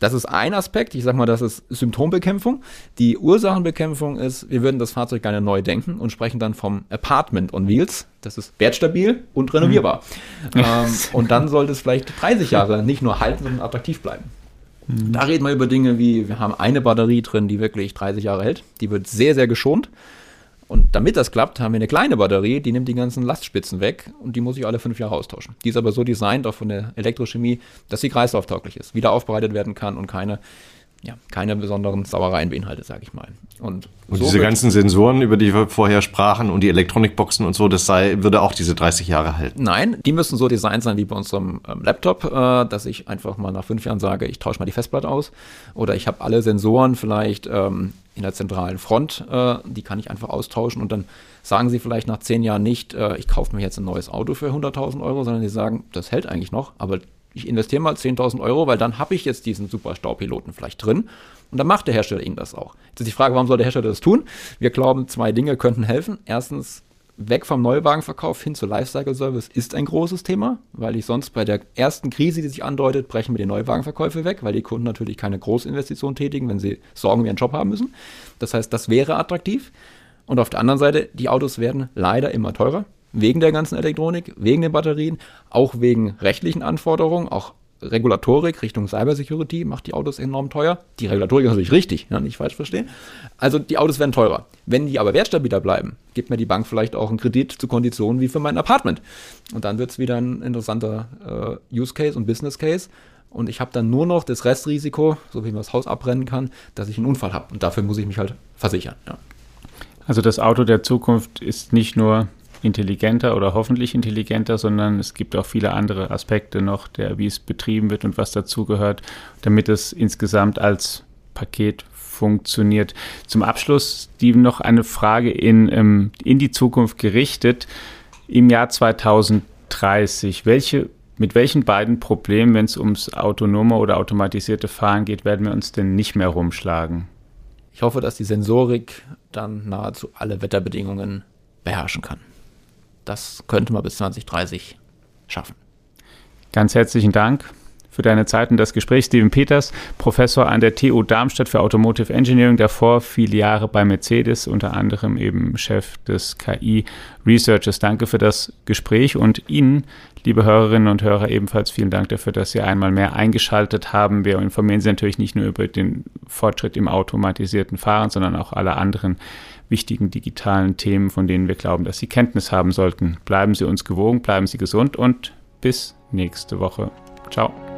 Das ist ein Aspekt. Ich sag mal, das ist Symptombekämpfung. Die Ursachenbekämpfung ist, wir würden das Fahrzeug gerne neu denken und sprechen dann vom Apartment on Wheels. Das ist wertstabil und renovierbar. Mhm. Ähm, und dann sollte es vielleicht 30 Jahre nicht nur halten, sondern attraktiv bleiben. Mhm. Da reden wir über Dinge wie, wir haben eine Batterie drin, die wirklich 30 Jahre hält. Die wird sehr, sehr geschont. Und damit das klappt, haben wir eine kleine Batterie, die nimmt die ganzen Lastspitzen weg und die muss ich alle fünf Jahre austauschen. Die ist aber so designt, auch von der Elektrochemie, dass sie kreislauftauglich ist, wieder aufbereitet werden kann und keine ja, keine besonderen Sauereien beinhaltet, sage ich mal. Und, und so diese ganzen Sensoren, über die wir vorher sprachen und die Elektronikboxen und so, das sei, würde auch diese 30 Jahre halten. Nein, die müssen so designt sein wie bei unserem ähm, Laptop, äh, dass ich einfach mal nach fünf Jahren sage, ich tausche mal die Festplatte aus. Oder ich habe alle Sensoren vielleicht ähm, in der zentralen Front, äh, die kann ich einfach austauschen und dann sagen sie vielleicht nach zehn Jahren nicht, äh, ich kaufe mir jetzt ein neues Auto für 100.000 Euro, sondern sie sagen, das hält eigentlich noch, aber ich investiere mal 10.000 Euro, weil dann habe ich jetzt diesen super Staupiloten vielleicht drin. Und dann macht der Hersteller Ihnen das auch. Jetzt ist die Frage, warum soll der Hersteller das tun? Wir glauben, zwei Dinge könnten helfen. Erstens, weg vom Neuwagenverkauf hin zu Lifecycle Service ist ein großes Thema, weil ich sonst bei der ersten Krise, die sich andeutet, brechen wir die Neuwagenverkäufe weg, weil die Kunden natürlich keine Großinvestition tätigen, wenn sie Sorgen um ihren Job haben müssen. Das heißt, das wäre attraktiv. Und auf der anderen Seite, die Autos werden leider immer teurer, wegen der ganzen Elektronik, wegen den Batterien, auch wegen rechtlichen Anforderungen, auch Regulatorik Richtung Cybersecurity macht die Autos enorm teuer. Die Regulatorik ist natürlich richtig, ja, nicht falsch verstehen. Also die Autos werden teurer. Wenn die aber wertstabiler bleiben, gibt mir die Bank vielleicht auch einen Kredit zu Konditionen wie für mein Apartment. Und dann wird es wieder ein interessanter äh, Use Case und Business Case. Und ich habe dann nur noch das Restrisiko, so wie man das Haus abbrennen kann, dass ich einen Unfall habe. Und dafür muss ich mich halt versichern. Ja. Also das Auto der Zukunft ist nicht nur intelligenter oder hoffentlich intelligenter, sondern es gibt auch viele andere Aspekte noch, der, wie es betrieben wird und was dazugehört, damit es insgesamt als Paket funktioniert. Zum Abschluss, Steven, noch eine Frage in, ähm, in die Zukunft gerichtet. Im Jahr 2030, welche, mit welchen beiden Problemen, wenn es ums autonome oder automatisierte Fahren geht, werden wir uns denn nicht mehr rumschlagen? Ich hoffe, dass die Sensorik dann nahezu alle Wetterbedingungen beherrschen kann das könnte man bis 2030 schaffen. Ganz herzlichen Dank für deine Zeit und das Gespräch. Steven Peters, Professor an der TU Darmstadt für Automotive Engineering, davor viele Jahre bei Mercedes, unter anderem eben Chef des KI Researchers. Danke für das Gespräch und Ihnen, liebe Hörerinnen und Hörer, ebenfalls vielen Dank dafür, dass Sie einmal mehr eingeschaltet haben. Wir informieren Sie natürlich nicht nur über den Fortschritt im automatisierten Fahren, sondern auch alle anderen wichtigen digitalen Themen, von denen wir glauben, dass Sie Kenntnis haben sollten. Bleiben Sie uns gewogen, bleiben Sie gesund und bis nächste Woche. Ciao.